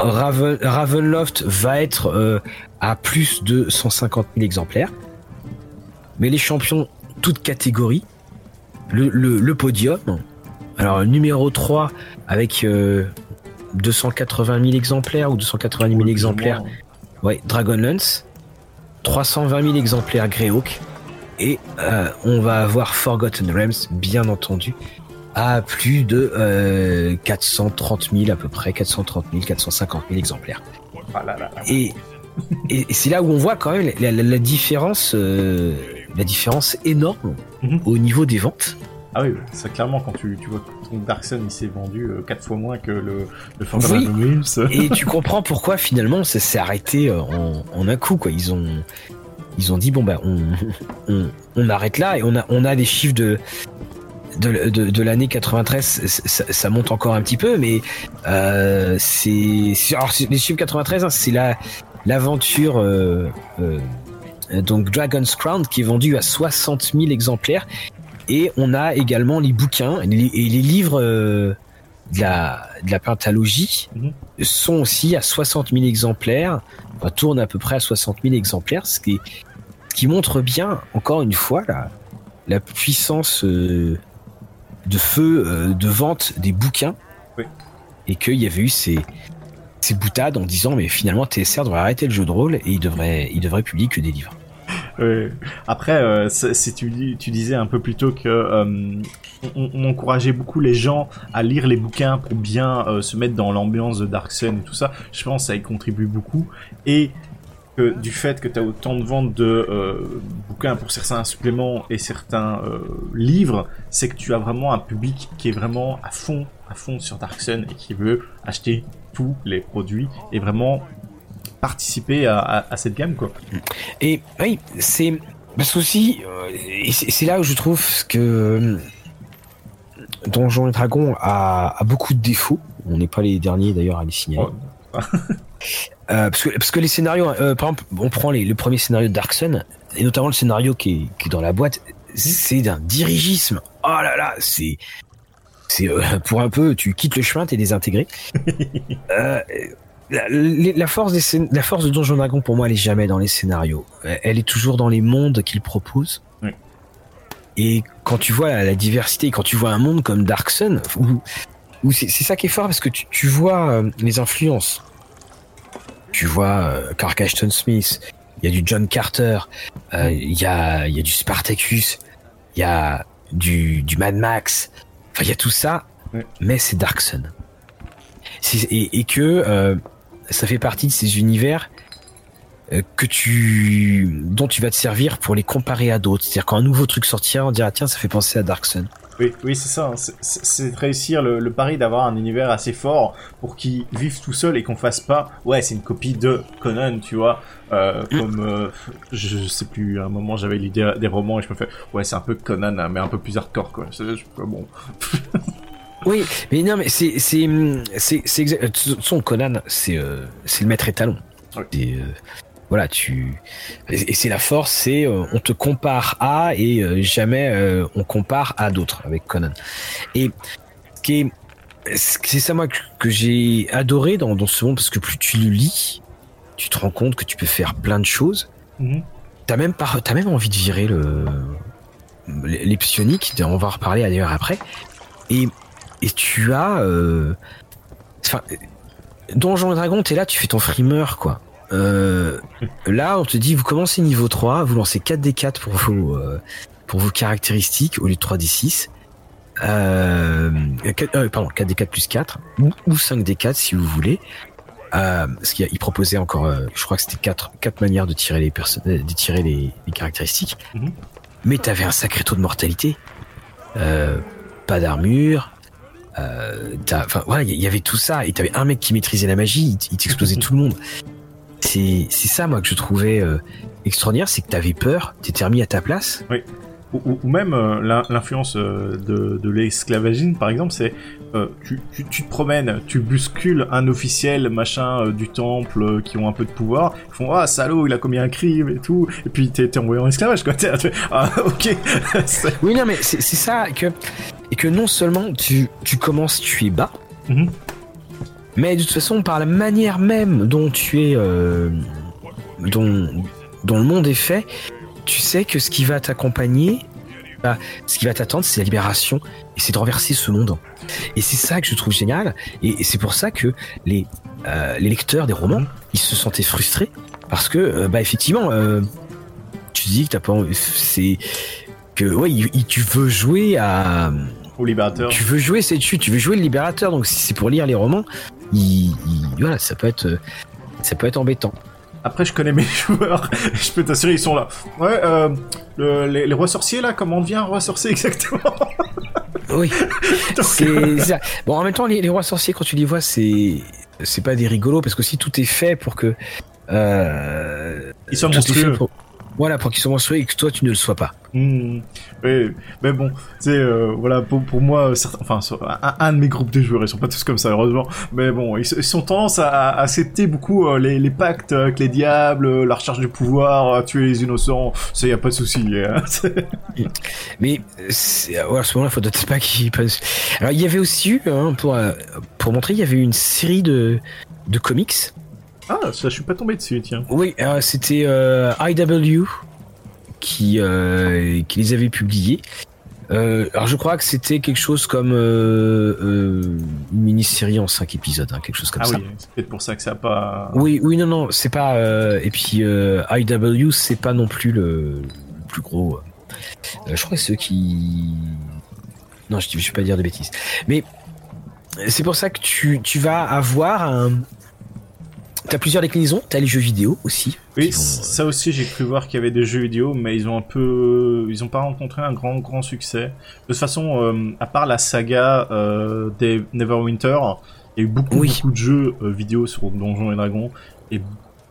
Ravenloft va être euh, à plus de 150 000 exemplaires. Mais les champions, toutes catégories, le, podium, alors numéro 3 avec 280 euh, 000 exemplaires ou 290 000 exemplaires, ouais, Dragonlance, 320 000 exemplaires Greyhawk, et euh, on va avoir Forgotten Realms, bien entendu, à plus de euh, 430 000 à peu près, 430 000, 450 000 exemplaires. Ah et, et c'est là où on voit quand même la, différence, euh, la différence énorme mhm. au niveau des ventes. Ah oui, c'est clairement quand tu, tu vois que Dark Sun il s'est vendu 4 euh, fois moins que le, le oui. <laughs> Et tu comprends pourquoi finalement ça s'est arrêté euh, en, en, un coup quoi. Ils ont ils ont dit bon bah on, <laughs> on, on, arrête là et on a on a des chiffres de de, de, l'année 93, ça, monte encore un petit peu, mais euh, c'est alors les chiffres 93, hein, c'est la l'aventure donc Dragon's Crown qui est vendue à 60 000 exemplaires. Et on a également les bouquins et les, livres de la, de la pentalogie mhm. sont aussi à 60 000 exemplaires, enfin, tournent à peu près à 60 000 exemplaires, ce qui, qui montre bien, encore une fois, la, la puissance de feu de vente des bouquins et qu'il y avait eu ces, ces boutades en disant mais finalement TSR devrait arrêter le jeu de rôle et il devrait, il devrait publier que des livres. Après, euh, si tu, tu, disais un peu plus tôt que euh, on, encourageait beaucoup les gens à lire les bouquins pour bien euh, se mettre dans l'ambiance de Dark Sun et tout ça, je pense que ça y contribue beaucoup. Et que du fait que tu as autant de ventes de bouquins pour certains suppléments et certains livres, c'est que tu as vraiment un public qui est vraiment à fond à fond sur Dark Sun et qui veut acheter tous les produits et vraiment participer à, cette gamme quoi. Et oui, c'est parce aussi euh, c'est là où je trouve que euh, Donjons et Dragons a, beaucoup de défauts. On n'est pas les derniers d'ailleurs à les signaler. Oh. <laughs> Euh, parce, que, parce que les scénarios, par exemple, on prend les, le premier scénario de Dark Sun, et notamment le scénario qui est, qui est dans la boîte, c'est d'un dirigisme. Oh là là, c'est c'est euh, pour un peu, tu quittes le chemin, t'es désintégré. <laughs> euh, la, la, force des la force de Donjon Dragon pour moi, elle est jamais dans les scénarios. Elle est toujours dans les mondes qu'il propose. Et quand tu vois la, diversité, quand tu vois un monde comme Dark Sun, où, c'est ça qui est fort parce que tu, tu vois euh, les influences. Tu vois euh, Clark Ashton Smith, il y a du John Carter, euh, il y, a, y a du Spartacus, il y a du, du Mad Max, Enfin, il y a tout ça, mais c'est Dark Sun. Et, et, que euh, ça fait partie de ces univers euh, que tu dont tu vas te servir pour les comparer à d'autres. C'est-à-dire quand un nouveau truc sortira, on dira tiens, ça fait penser à Dark Sun. Oui, oui, c'est ça. Hein. C'est réussir le, pari d'avoir un univers assez fort pour qu'il vive tout seul et qu'on fasse pas. Ouais, c'est une copie de Conan, tu vois. Euh, mm. Comme euh, je sais plus. À un moment, j'avais l'idée des romans et je me fais. Ouais, c'est un peu Conan, hein, mais un peu plus hardcore, quoi. C'est bon. <laughs> oui, mais non, mais c'est c'est c'est c'est son Conan, c'est euh, c'est le maître étalon. Oui voilà, tu et c'est la force, c'est euh, on te compare à et euh, jamais euh, on compare à d'autres avec Conan. Et c'est ça moi que, j'ai adoré dans, dans, ce monde parce que plus tu le lis, tu te rends compte que tu peux faire plein de choses. Mm-hmm. T'as même as même envie de virer le les psioniques. On va en reparler d'ailleurs après. Et et tu as enfin Donjon et Dragon, t'es là, tu fais ton frimeur quoi. Euh, là, on te dit, vous commencez niveau 3, vous lancez 4d4 pour vos, euh, pour vos caractéristiques au lieu de 3d6. Euh, euh, pardon, 4d4 plus 4 ou, 5d4 si vous voulez. Euh, parce qu'il proposait encore, euh, je crois que c'était 4, quatre manières de tirer les de tirer les, les caractéristiques. Mhm. Mais t'avais un sacré taux de mortalité. pas d'armure, enfin voilà, il y, avait tout ça et t'avais un mec qui maîtrisait la magie, il, t'explosait <laughs> tout le monde c'est ça moi que je trouvais euh, extraordinaire, c'est que t'avais peur, t'étais remis à ta place. Oui. Ou, même euh, l'influence euh, de, de l'esclavagisme, par exemple, c'est tu, tu, tu, te promènes, tu bouscules un officiel machin du temple qui ont un peu de pouvoir, ils font ah salaud, il a commis un crime et tout, et puis t'es envoyé en esclavage quoi. <laughs> ah ok. <laughs> oui non mais c'est ça que et que non seulement tu tu commences tu es bas. Mm-hmm. Mais de toute façon, par la manière même dont tu es, euh, dont, le monde est fait, tu sais que ce qui va t'accompagner, bah, ce qui va t'attendre, c'est la libération et c'est de renverser ce monde. Et c'est ça que je trouve génial. Et, c'est pour ça que les, euh, les lecteurs des romans, ils se sentaient frustrés parce que, euh, bah, effectivement, tu dis que t'as pas, c'est que ouais, tu veux jouer à au libérateur. Tu veux jouer, c'est tu, tu veux jouer le libérateur. Donc si c'est pour lire les romans, voilà, ça peut être, ça peut être embêtant. Après, je connais <laughs> mes joueurs, je peux t'assurer, ils sont là. Ouais, euh, les, rois sorciers, là, comment on devient un roi sorcier <laughs> exactement? Oui. <laughs> c'est ça. Bon, en même temps, les, rois sorciers, quand tu les vois, c'est c'est pas des rigolos, parce que si tout est fait pour que... Euh, ils sont monstrueux. Voilà, pour qu'ils soient monstrueux et que toi tu ne le sois pas. Mmh. Oui, mais bon, c'est euh, voilà pour, pour moi, certains, enfin un, de mes groupes de joueurs, ils sont pas tous comme ça heureusement, mais bon, ils, sont tendance à, accepter beaucoup euh, les, les, pactes avec les diables, la recherche du pouvoir, tuer les innocents, ça y a pas de souci. Hein. <laughs> mais ouais, à ce moment-là, faut peut-être pas qu'ils passent. Alors il y avait aussi eu, hein, pour pour montrer, il y avait eu une série de de comics ah, ça, je suis pas tombé dessus, tiens. Oui, euh, c'était euh, IW qui, euh, qui les avait publiés. alors je crois que c'était quelque chose comme une mini-série en 5 épisodes, hein, quelque chose comme ah ça. Ah oui, c'est peut-être pour ça que ça a pas. Oui, oui, non, non, c'est pas. et puis IW, c'est pas non plus le, plus gros. je crois que ceux qui. Non, je, je vais pas dire de bêtises. Mais c'est pour ça que tu, tu vas avoir un, T'as plusieurs déclinaisons, t'as les jeux vidéo aussi. Oui, ça aussi j'ai cru voir qu'il y avait des jeux vidéo, mais ils ont un peu, ils ont pas rencontré un grand grand succès. De toute façon, euh, à part la saga euh, des Neverwinter, il y a eu beaucoup beaucoup de jeux euh, vidéo sur Donjons et Dragons et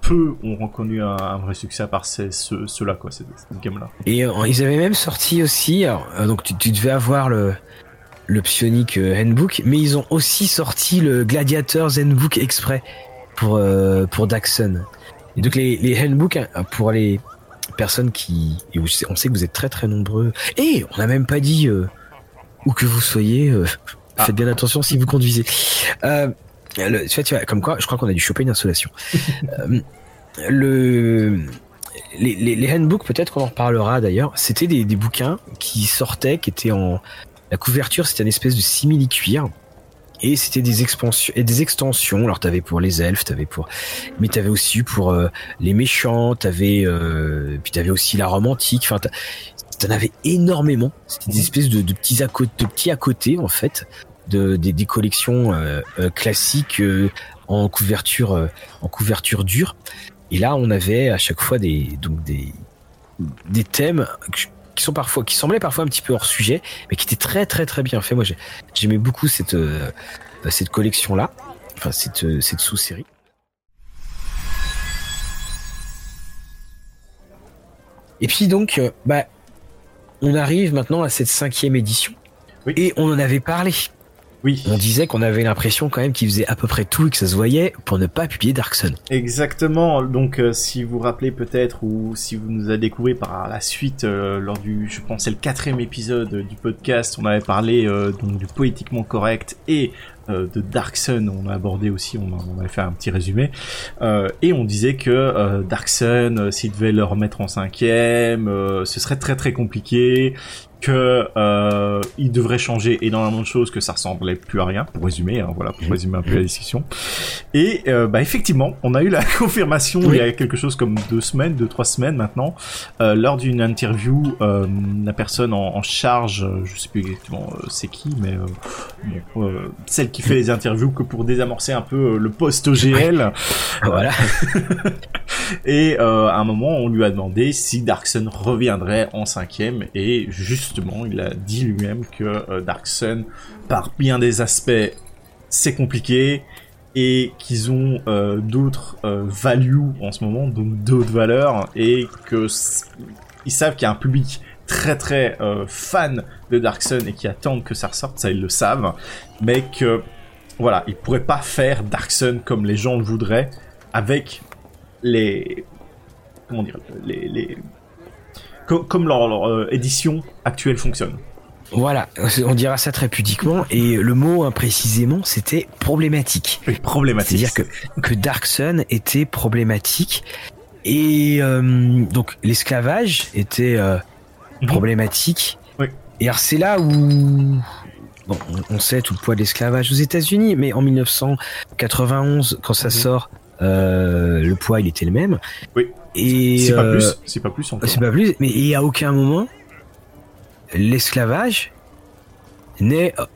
peu ont reconnu un, vrai succès à part ceux-là quoi, cette, game-là. Et ils avaient même sorti aussi, donc tu, tu, devais avoir le le Psionic Handbook, mais ils ont aussi sorti le Gladiator Handbook exprès pour, euh, pour Daxon. Et donc les, les handbooks, hein, pour les personnes qui... on sait que vous êtes très très nombreux. Et on n'a même pas dit euh, où que vous soyez. Euh, ah. Faites bien attention si vous conduisez. Le, tu vois, comme quoi, je crois qu'on a dû choper une insolation. <laughs> le, les, les, les handbooks, peut-être qu'on en reparlera d'ailleurs, c'était des, des bouquins qui sortaient, qui étaient en... La couverture, c'était une espèce de simili-cuir et c'était des expansions et des extensions. Alors t'avais pour les elfes, t'avais pour, mais t'avais aussi pour euh, les méchants, t'avais euh... puis t'avais aussi la romantique. Enfin, t'en avais énormément. C'était des espèces de, de petits à côté, de petits à côté en fait, de des, des collections euh, euh classiques en couverture en couverture dure. Et là, on avait à chaque fois des donc des des thèmes qui sont parfois, qui semblaient parfois un petit peu hors sujet, mais qui étaient très très très bien faits. Moi, j'aimais beaucoup cette euh, cette collection là, enfin cette euh, cette sous-série. Et puis donc, euh, bah, on arrive maintenant à cette cinquième édition. Et on en avait parlé. Oui. On disait qu'on avait l'impression quand même qu'il faisait à peu près tout et que ça se voyait pour ne pas publier Dark Sun. Exactement. Donc, euh, si vous vous rappelez peut-être ou si vous nous avez découvert par la suite euh, lors du, je pense, c'est le quatrième épisode du podcast, on avait parlé euh, donc du poétiquement correct et de Dark Sun, on a abordé aussi, on, on avait fait un petit résumé, et on disait que Dark Sun, s'il devait le remettre en cinquième, ce serait très très compliqué, que euh, il devrait changer énormément de choses, que ça ressemblait plus à rien, pour résumer, hein, voilà, pour résumer un peu la discussion. Et euh, bah effectivement, on a eu la <laughs> confirmation il y a quelque chose comme deux semaines, deux trois semaines maintenant, euh, lors d'une interview, euh, la personne en, en, charge, je sais plus exactement euh, c'est qui, mais euh, celle qui fait les interviews que pour désamorcer un peu le post OGL. voilà. <laughs> et à un moment, on lui a demandé si Darkson reviendrait en cinquième, et juste justement, il a dit lui-même que euh, Dark Sun, par bien des aspects, c'est compliqué et qu'ils ont euh, d'autres euh, values en ce moment, donc d'autres valeurs, et que ils savent qu'il y a un public très très fan de Dark Sun et qui attendent que ça ressorte, ça ils le savent, mais que voilà, ils pourraient pas faire Dark Sun comme les gens le voudraient avec les comment dire les comme leur, euh, édition actuelle fonctionne. Voilà, on dira ça très pudiquement, et le mot imprécisément, c'était problématique. Oui, problématique. C'est-à-dire que, que Dark Sun était problématique, et euh, donc l'esclavage était euh, mhm. problématique. Oui. Et alors c'est là où bon, on sait tout le poids de l'esclavage aux États-Unis, mais en 1991, quand ça mhm. sort, le poids il était le même. Oui. Et c'est pas plus, c'est pas plus C'est pas plus, mais il à aucun moment l'esclavage n'est euh,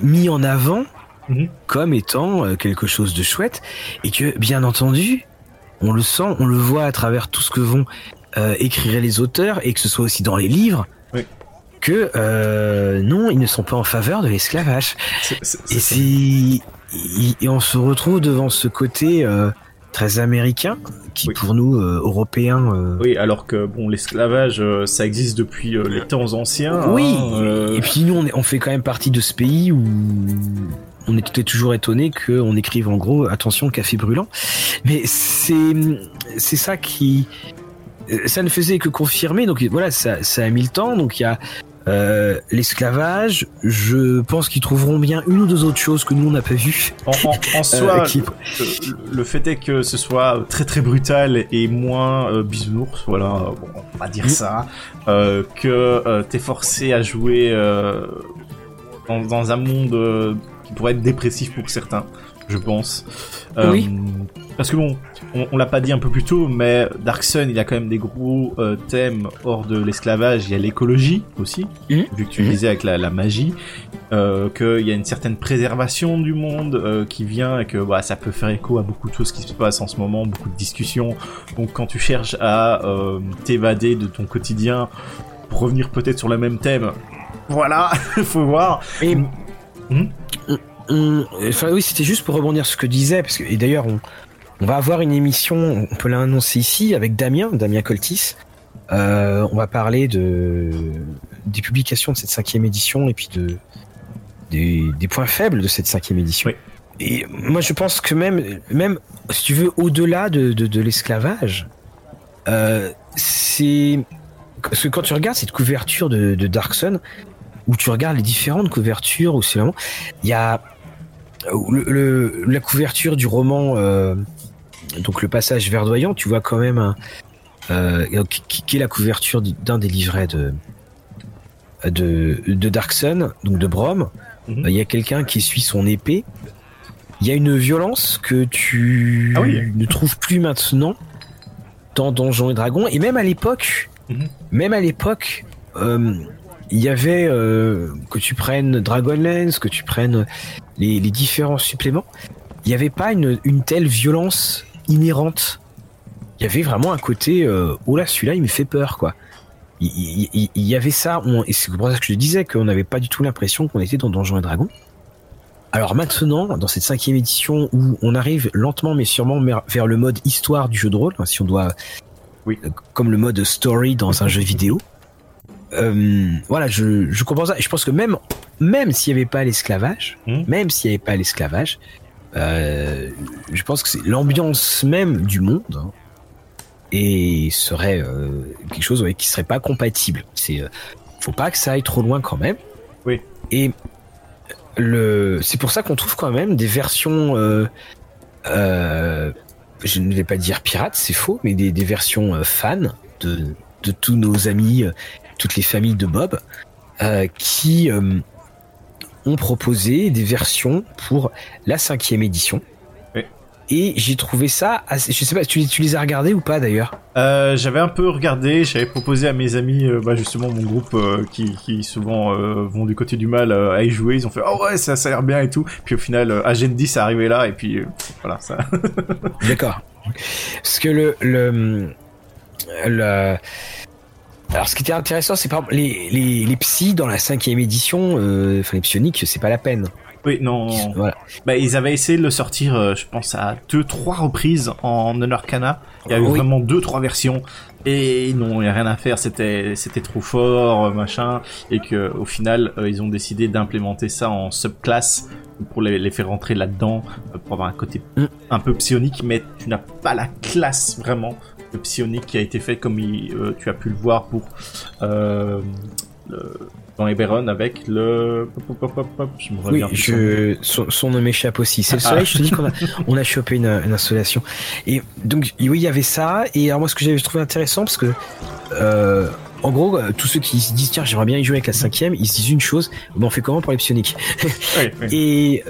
mis en avant mhm. comme étant euh, quelque chose de chouette et que bien entendu on le sent, on le voit à travers tout ce que vont euh, écrire les auteurs et que ce soit aussi dans les livres que euh, non ils ne sont pas en faveur de l'esclavage. Et, et on se retrouve devant ce côté très américain, qui pour nous Européens. Oui, alors que bon, l'esclavage, ça existe depuis les temps anciens. Oui. Hein, et puis nous, on, on fait quand même partie de ce pays où on était toujours étonné qu'on écrive en gros attention café brûlant. Mais c'est c'est ça qui ça ne faisait que confirmer. Donc voilà, ça, ça a mis le temps. Donc il y a euh, l'esclavage, je pense qu'ils trouveront bien une ou deux autres choses que nous on n'a pas vues. En, en, <laughs> soi, euh, le, fait est que ce soit très très brutal et moins euh, bisounours, voilà, on va dire ça, euh, que t'es forcé à jouer dans, dans, un monde qui pourrait être dépressif pour certains, je pense. oui. Parce que bon, on, l'a pas dit un peu plus tôt, mais Dark Sun, il a quand même des gros euh, thèmes hors de l'esclavage. Il y a l'écologie aussi, mmh. vu que tu mmh. disais avec la, magie, euh, qu'il y a une certaine préservation du monde euh, qui vient et que bah, ça peut faire écho à beaucoup de choses qui se passent en ce moment, beaucoup de discussions. Donc quand tu cherches à euh, t'évader de ton quotidien pour revenir peut-être sur le même thème, voilà, <laughs> faut voir. Et... Mmh. Enfin oui, c'était juste pour rebondir sur ce que disait, parce que et d'ailleurs on, on va avoir une émission, on peut l'annoncer ici, avec Damien, Damien Coltis. Euh, on va parler de des publications de cette cinquième édition et puis de des, points faibles de cette cinquième édition. Et moi, je pense que même, même si tu veux, au-delà de, de, l'esclavage, euh, c'est parce que quand tu regardes cette couverture de, de Dark Sun, où tu regardes les différentes couvertures, où c'est vraiment, il y a le, la couverture du roman euh, donc le passage verdoyant, tu vois quand même euh, qui, est la couverture d'un des livrets de de, de Dark Sun, donc de Brom. Mhm. Il y a quelqu'un qui suit son épée. Il y a une violence que tu ah ne trouves plus maintenant dans Donjons et Dragons. Et même à l'époque, mhm. même à l'époque, euh, il y avait euh, que tu prennes Dragonlance, que tu prennes les, différents suppléments, il n'y avait pas une, une telle violence inhérente. Il y avait vraiment un côté, euh, oh là, celui-là, il me fait peur, quoi. Il, y avait ça, et c'est pour ça que je disais qu'on n'avait pas du tout l'impression qu'on était dans Donjons et Dragons. Alors maintenant, dans cette cinquième édition où on arrive lentement mais sûrement vers le mode histoire du jeu de rôle, hein, si on doit, oui. Euh, comme le mode story dans un jeu vidéo. Euh, voilà, je, je comprends ça. Je pense que même, même s'il n'y avait pas l'esclavage, hmm. même s'il n'y avait pas l'esclavage, euh, je pense que c'est l'ambiance même du monde hein, et serait euh, quelque chose qui serait pas compatible. C'est, faut pas que ça aille trop loin quand même. Oui. Et le, c'est pour ça qu'on trouve quand même des versions. je ne vais pas dire pirates, c'est faux, mais des, des versions fans de, de tous nos amis, toutes les familles de Bob, qui ont proposé des versions pour la cinquième édition. Et j'ai trouvé ça, assez... je sais pas, tu, tu les as regardés ou pas d'ailleurs? Euh, J'avais un peu regardé, j'avais proposé à mes amis, euh, bah justement mon groupe euh, qui, qui souvent euh, vont du côté du mal à y jouer, ils ont fait oh ouais ça, ça a l'air bien et tout. Puis au final, Agent 10 est arrivé là et puis voilà ça. D'accord. Parce que le le, le alors, ce qui était intéressant, c'est par exemple les, les, les psys dans la cinquième édition, euh, enfin les psioniques, c'est pas la peine. Oui, non. Voilà. Bah, ils avaient essayé de le sortir, euh, je pense, à deux, trois reprises en Honor-Cana. Il y a eu vraiment deux, trois versions. Et non, il n'y a rien à faire. C'était, c'était trop fort, euh, machin. Et que, au final, euh, ils ont décidé d'implémenter ça en subclasse pour les, les faire rentrer là-dedans, pour avoir un côté mm. un peu psionique, mais tu n'as pas la classe vraiment psionique qui a été fait comme euh, tu as pu le voir pour euh, dans Eberron avec le je me oui, je... son, nom m'échappe aussi. C'est le soleil je te dis qu'on a, on a chopé une, installation et donc oui il y avait ça. Et alors moi ce que j'avais trouvé intéressant parce que euh, en gros, tous ceux qui se disent tiens j'aimerais bien y jouer avec la cinquième, ils se disent une chose, mais on fait comment pour les psioniques <laughs> Et, et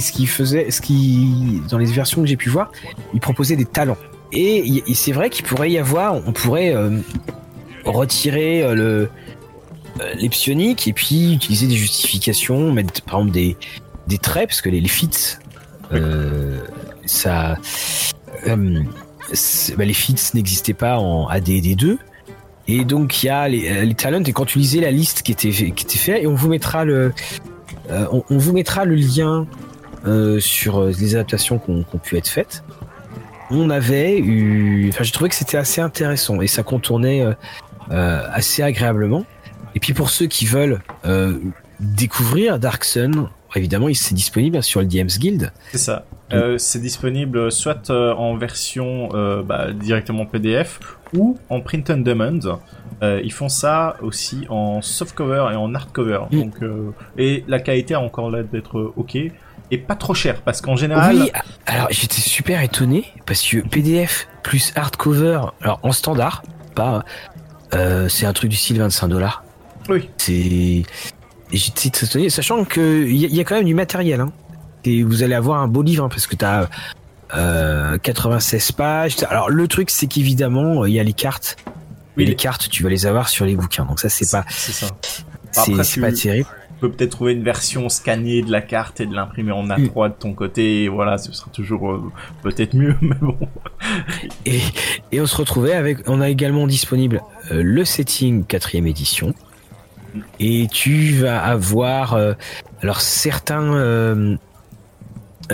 ce qui faisait, ce qui dans les versions que j'ai pu voir, ils proposaient des talents. Et, c'est vrai qu'il pourrait y avoir, on pourrait euh, retirer euh, le euh, les psioniques et puis utiliser des justifications, mettre par exemple des, des traits, parce que les, les fits, ça, bah, les fits n'existaient pas en AD&D2. Et donc il y a les, les talents et quand tu lisais la liste qui était qui était faite et on vous mettra le on, vous mettra le lien sur les adaptations qui ont pu être faites. On avait eu, enfin j'ai trouvé que c'était assez intéressant et ça contournait assez agréablement. Et puis pour ceux qui veulent découvrir Dark Sun, évidemment, c'est disponible sur le DMs Guild. C'est ça. Euh, c'est disponible soit euh, en version euh, bah, directement PDF ou en print on demand. ils font ça aussi en softcover et en hardcover. Mm. Donc, et la qualité a encore l'air d'être ok et pas trop cher parce qu'en général. Oui. Alors j'étais super étonné parce que PDF plus hardcover, alors en standard, pas. c'est un truc du style 25 dollars. Oui. C'est j'étais étonné, sachant qu'il y, y, a quand même du matériel. Hein. Et vous allez avoir un beau livre, hein, parce que tu as euh, 96 pages. Alors le truc, c'est qu'évidemment, il y a les cartes. Oui, les cartes, tu vas les avoir sur les bouquins. Donc ça, c'est pas... C'est ça. C'est pas terrible. Peux peut-être trouver une version scannée de la carte et de l'imprimer en A3 de ton côté. Et voilà, ce sera toujours euh, peut-être mieux, <laughs> mais bon. et, et on se retrouvait avec... On a également disponible euh, le setting quatrième édition et tu vas avoir euh, alors certains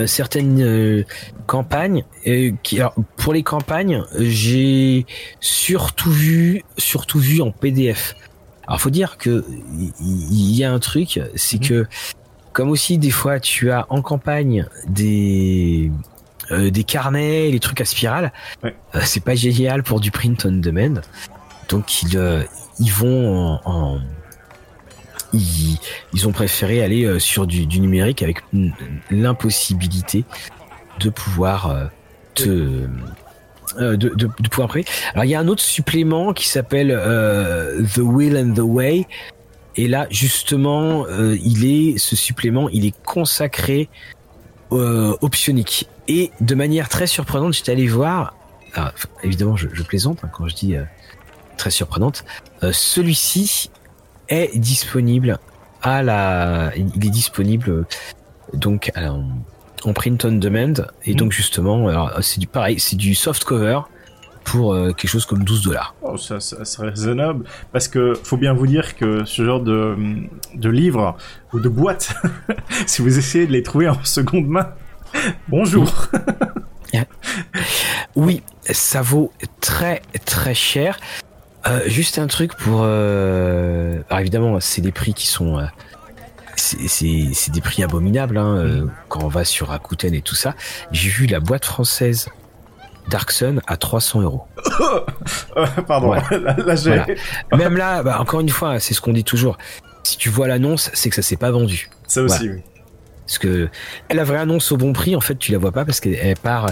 certaines campagnes qui pour les campagnes j'ai surtout vu surtout vu en PDF alors faut dire que il y, a un truc c'est mhm. que comme aussi des fois tu as en campagne des des carnets, les trucs à spirale, c'est pas génial pour du print on demand. Donc ils, ils vont en, ils, ont préféré aller euh, sur du, numérique avec l'impossibilité de pouvoir euh, te euh, de, pouvoir après. Alors il y a un autre supplément qui s'appelle The Will and the Way. Et là, justement, il est ce supplément, il est consacré euh, optionique. Et de manière très surprenante, j'étais allé voir. évidemment, je, plaisante hein, quand je dis très surprenante. Celui-ci est disponible à la, il est disponible euh, donc en print on demand et donc mm. justement, c'est du pareil, c'est du soft cover pour euh, quelque chose comme 12 dollars. Oh, ça, ça serait raisonnable parce que faut bien vous dire que ce genre de, de livres ou de boîtes, <laughs> si vous essayez de les trouver en seconde main, <laughs> bonjour. <laughs> oui, ça vaut très très cher. Euh, juste un truc pour. Euh... Alors évidemment, c'est des prix qui sont. C'est des prix abominables hein, euh, quand on va sur Rakuten et tout ça. J'ai vu la boîte française Dark Sun à 300 euros. <laughs> Pardon, <laughs> là, Même là, bah, encore une fois, c'est ce qu'on dit toujours. Si tu vois l'annonce, c'est que ça s'est pas vendu. Ça aussi, oui. Parce que la vraie annonce au bon prix, en fait, tu la vois pas parce qu'elle part,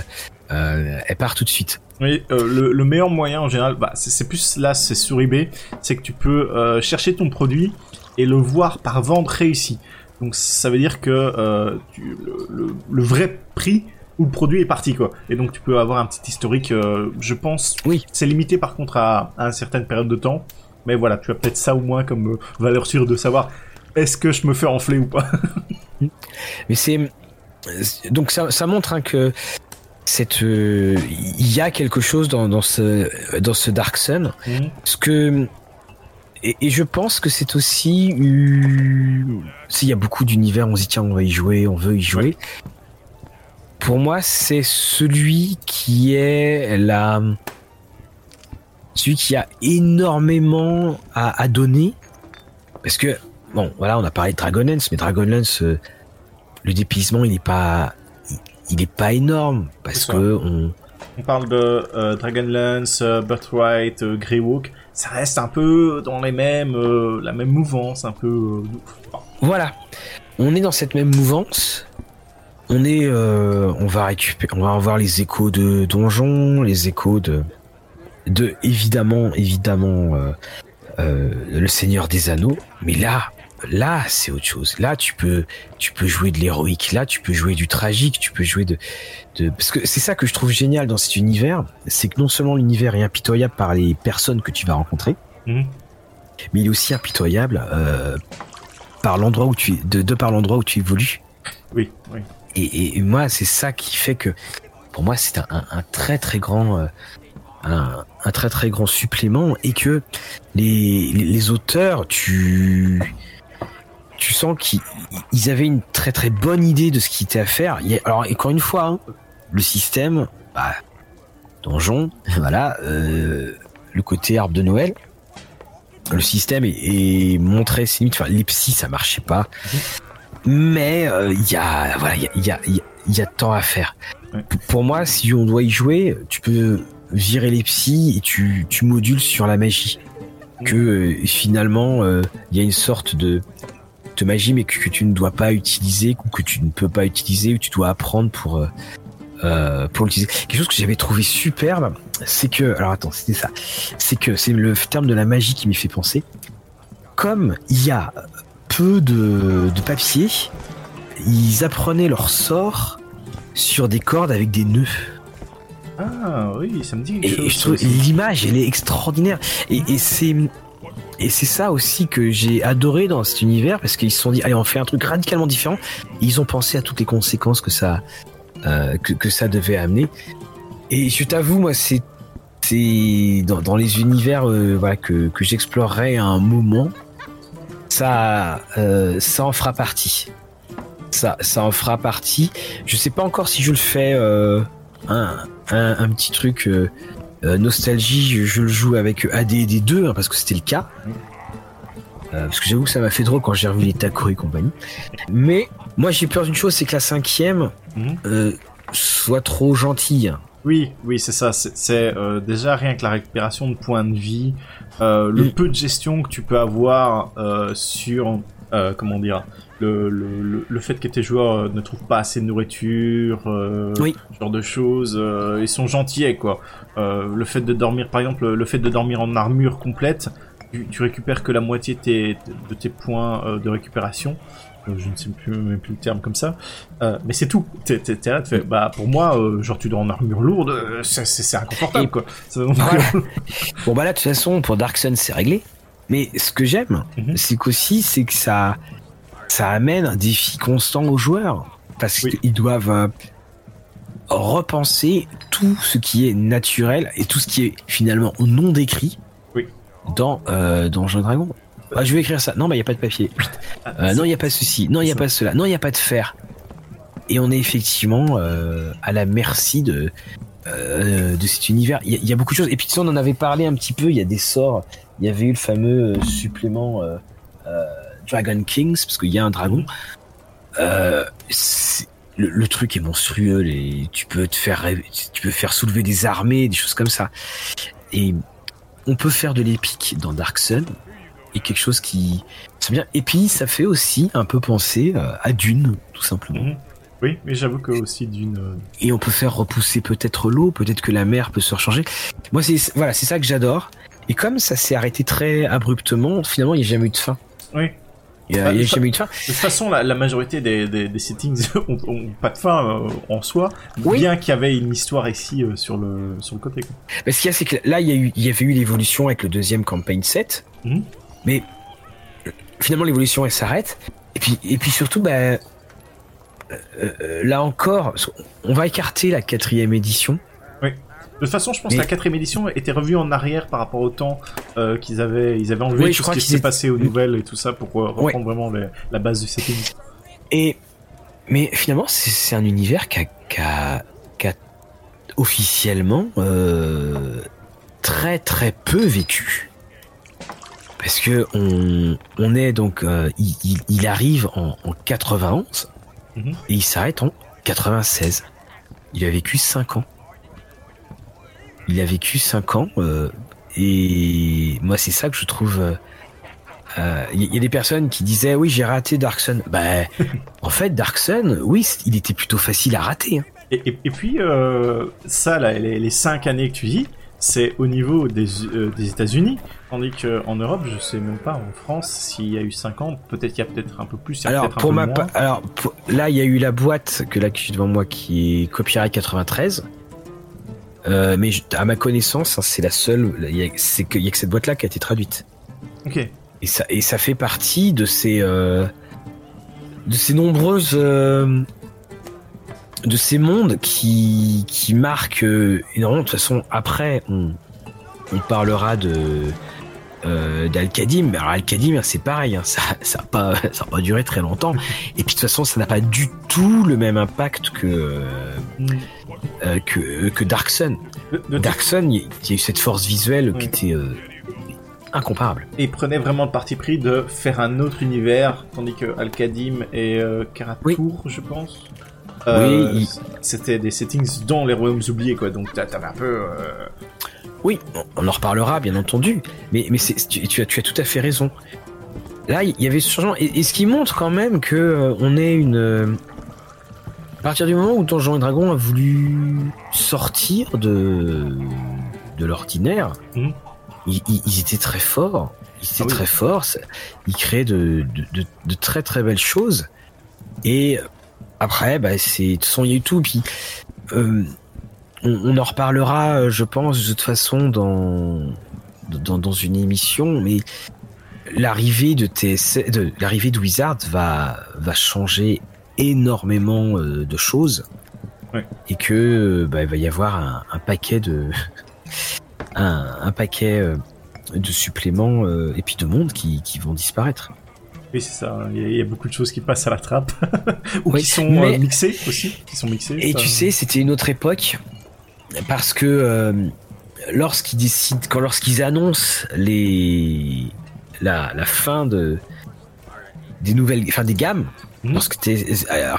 euh, elle part tout de suite. Oui, euh, le, meilleur moyen en général, bah, c'est plus là, c'est sur eBay, c'est que tu peux euh, chercher ton produit et le voir par vente réussie. Donc ça veut dire que euh, le, vrai prix où le produit est parti quoi. Et donc tu peux avoir un petit historique, je pense. Oui. C'est limité par contre à, à une certaine période de temps. Mais voilà, tu as peut-être ça au moins comme valeur sûre de savoir est-ce que je me fais enfler ou pas. <laughs> Mais c'est donc ça, ça montre hein, que cette euh, il y a quelque chose dans, dans ce dans ce Dark Sun mhm. ce que et, je pense que c'est aussi s'il y a beaucoup d'univers on se dit tiens on va y jouer on veut y jouer. Pour moi c'est celui qui est la celui qui a énormément à, à donner. Parce que bon voilà on a parlé de Dragonlance mais Dragonlance euh, le dépaysement il n'est pas il est pas énorme. Parce que on... on parle de euh, Dragonlance, euh, Birthright, euh, Greywalk, ça reste un peu dans les mêmes la même mouvance, un peu. Voilà, on est dans cette même mouvance. On est, on va récupérer, on va avoir les échos de donjons, les échos de, de évidemment, évidemment, le Seigneur des Anneaux. Mais là, là c'est autre chose. Là tu peux tu peux jouer de l'héroïque, là tu peux jouer du tragique, tu peux jouer de, de... parce que c'est ça que je trouve génial dans cet univers, c'est que non seulement l'univers est impitoyable par les personnes que tu vas rencontrer, mhm. mais il est aussi impitoyable euh, par l'endroit où tu de, de par l'endroit où tu évolues. Oui, oui. Et, et, moi c'est ça qui fait que pour moi c'est un, un, très très grand euh, un, un, très très grand supplément et que les, les, les auteurs tu tu sens qu'ils avaient une très très bonne idée de ce qui était à faire. alors encore une fois, hein, le système, bah, donjon, <laughs> voilà, le côté arbre de Noël. Le système est, montré ses limites. Enfin, l'Ipsy, ça marchait pas. Mais il y a, voilà, il y a, y, y a tant à faire. Pour moi, si on doit y jouer, tu peux virer les psys et tu, tu modules sur la magie. Que euh, finalement, il euh, y a une sorte de, de magie, mais que, tu ne dois pas utiliser, ou que tu ne peux pas utiliser, ou tu dois apprendre pour, euh, pour l'utiliser. Quelque chose que j'avais trouvé superbe, c'est que, alors attends, c'était ça, c'est que c'est le terme de la magie qui m'y fait penser. Comme il y a peu de, de papier, ils apprenaient leur sort sur des cordes avec des nœuds. Ah oui, ça me dit quelque et, chose. l'image, elle est extraordinaire. Et, et c'est et c'est ça aussi que j'ai adoré dans cet univers parce qu'ils se sont dit allez on fait un truc radicalement différent. ils ont pensé à toutes les conséquences que ça euh, que, ça devait amener. Et je t'avoue moi c'est c'est dans, les univers euh, voilà que, que j'explorerai à un moment ça euh, ça en fera partie. Ça ça en fera partie. Je sais pas encore si je le fais un, un, petit truc euh, euh, nostalgie, je, le joue avec ADD 2 hein, parce que c'était le cas. Euh, parce que j'avoue que ça m'a fait drôle quand j'ai revu les Taco et compagnie. Mais moi j'ai peur d'une chose, c'est que la cinquième mhm. soit trop gentille. Oui, oui, c'est ça. C'est déjà rien que la récupération de points de vie, le mm. peu de gestion que tu peux avoir sur, comment dire, le, le, fait que tes joueurs euh, ne trouvent pas assez de nourriture, euh, ce genre de choses, euh, ils sont gentils quoi. le fait de dormir, par exemple, le fait de dormir en armure complète, tu, récupères que la moitié de tes, de tes points de récupération. je ne sais plus même plus le terme comme ça, mais c'est tout. T'es, là, tu fais, bah pour moi, genre tu dors en armure lourde, c'est, inconfortable quoi. <laughs> bon bah là de toute façon pour Dark Sun c'est réglé. Mais ce que j'aime, mhm. c'est qu'aussi c'est que ça ça amène un défi constant aux joueurs parce qu'ils doivent euh, repenser tout ce qui est naturel et tout ce qui est finalement non décrit dans euh, dans Jeu Dragon. Ah, je vais écrire ça. Non, mais il y a pas de papier. Ah, euh, non, il y a pas ceci. Non, il y a pas cela. Non, il y a pas de fer. Et on est effectivement euh, à la merci de de cet univers. Il y, a beaucoup de choses. Et puis tu sais, on en avait parlé un petit peu. Il y a des sorts. Il y avait eu le fameux supplément Dragon Kings, parce qu'il y a un dragon. Euh, le, truc est monstrueux, tu peux te faire, tu peux faire soulever des armées, des choses comme ça. Et on peut faire de l'épique dans Dark Sun, et quelque chose qui, c'est bien. Et puis ça fait aussi un peu penser euh, à Dune, tout simplement. Mhm. Oui, mais j'avoue que aussi Dune. Euh, et on peut faire repousser peut-être l'eau, peut-être que la mer peut se rechanger. Moi, c'est voilà, c'est ça que j'adore. Et comme ça s'est arrêté très abruptement, finalement, il n'y a jamais eu de fin. Oui. Il a, de fin. De toute façon, la, majorité des, des, settings <laughs> ont, pas de fin euh, en soi, bien qu'il y avait une histoire ici euh, sur le sur le côté. Mais ce qu'il y a, c'est que là, il y, a eu, il y avait eu l'évolution avec le deuxième campaign set, mhm. mais finalement, l'évolution elle s'arrête. Et puis, et puis surtout, bah, euh, là encore, on va écarter la quatrième édition. De toute façon, je pense que la quatrième édition était revue en arrière par rapport au temps euh, qu'ils avaient, ils avaient enlevé tout ce qui s'est passé aux nouvelles et tout ça pour euh, reprendre vraiment la base de cette édition. Et mais finalement, c'est un univers qui a, officiellement euh, très très peu vécu. Parce que on, on est donc, il, arrive en, 91 mhm. et il s'arrête en 96. Il a vécu 5 ans. Il a vécu 5 ans euh, et moi c'est ça que je trouve. Il euh, euh, y, a des personnes qui disaient oui j'ai raté Dark Sun. Bah en fait Dark Sun, oui il était plutôt facile à rater. Hein. Et, puis ça là, les, les 5 années que tu dis, c'est au niveau des, des États-Unis, tandis qu'en Europe, je sais même pas, en France, s'il y a eu 5 ans, peut-être qu'il y a peut-être un peu plus. Alors, pour ma alors là, il y a eu la boîte que là que j'ai devant moi qui est Copyright 93. Euh, mais à ma connaissance, hein, c'est la seule. C'est qu'il y a que cette boîte-là qui a été traduite. Ok. Et ça, et ça fait partie de ces, euh, de ces nombreuses, euh, de ces mondes qui, qui marquent énormément. De toute façon, après, on, on parlera de d'Al-Qadim. Alors Al-Qadim, c'est pareil, hein, <laughs> ça, ça a pas, ça a pas duré très longtemps. <laughs> Et puis de toute façon, ça n'a pas du tout le même impact que. Mm. Euh, que, que Dark Sun. Darkson, il y a eu cette force visuelle qui était incomparable. Et prenait vraiment le parti pris de faire un autre univers, tandis que Al-Qadim et euh, Karatour, je pense. Euh, oui, c'était des settings dans les royaumes oubliés, quoi. Donc t'avais un peu. Euh, oui, on en reparlera, bien entendu. Mais, mais tu, tu, as, tu as tout à fait raison. Là, il y avait ce changement. Et, ce qui montre quand même que on est une. À partir du moment où Donjons et Dragon a voulu sortir de, de l'ordinaire, mmh ils, étaient très forts. Ils étaient ah très forts. Ils créaient de, de, très très belles choses. Et après, bah, c'est de toute façon, il y a eu tout. Puis euh, on, en reparlera, je pense, de toute façon dans dans, dans une émission. Mais l'arrivée de TS, de l'arrivée de Wizard va va changer énormément euh, de choses. Et que bah, il va y avoir un, un paquet de <laughs> un, paquet euh, de suppléments euh, et puis de mondes qui, vont disparaître. Oui, c'est ça. Il y, a, beaucoup de choses qui passent à la trappe <laughs> ou qui sont euh, mixées aussi, qui sont mixées. Et tu sais, c'était une autre époque parce que lorsqu'ils décident, quand lorsqu'ils annoncent les la, la, fin de des nouvelles, enfin des gammes, mmh. lorsque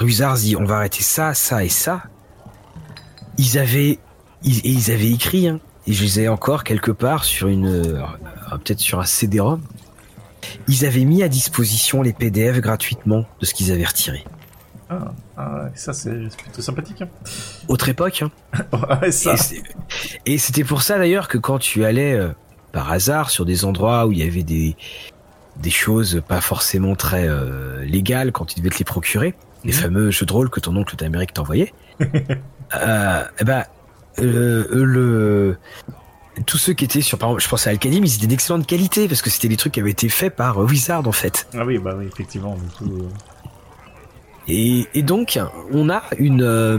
Rusars dit on va arrêter ça, ça et ça, ils avaient ils, ils avaient écrit hein, et je les ai encore quelque part sur une, euh, peut-être sur un CD-ROM. Ils avaient mis à disposition les PDF gratuitement de ce qu'ils avaient retiré. Ah, ah ça c'est plutôt sympathique. Hein. Autre époque. Hein. <laughs> ouais, ça. Et c'était pour ça d'ailleurs que quand tu allais euh, par hasard sur des endroits où il y avait des des choses pas forcément très euh, légales quand tu devais te les procurer, les mhm. fameux jeux de rôle que ton oncle d'Amérique t'envoyait, <laughs> euh, ben euh, le tous ceux qui étaient sur, par exemple, je pense à Alcadim, ils étaient d'excellente qualité parce que c'était des trucs qui avaient été faits par Wizard en fait. Ah oui, bah oui, effectivement. Euh. Et, et, donc, on a une. Euh,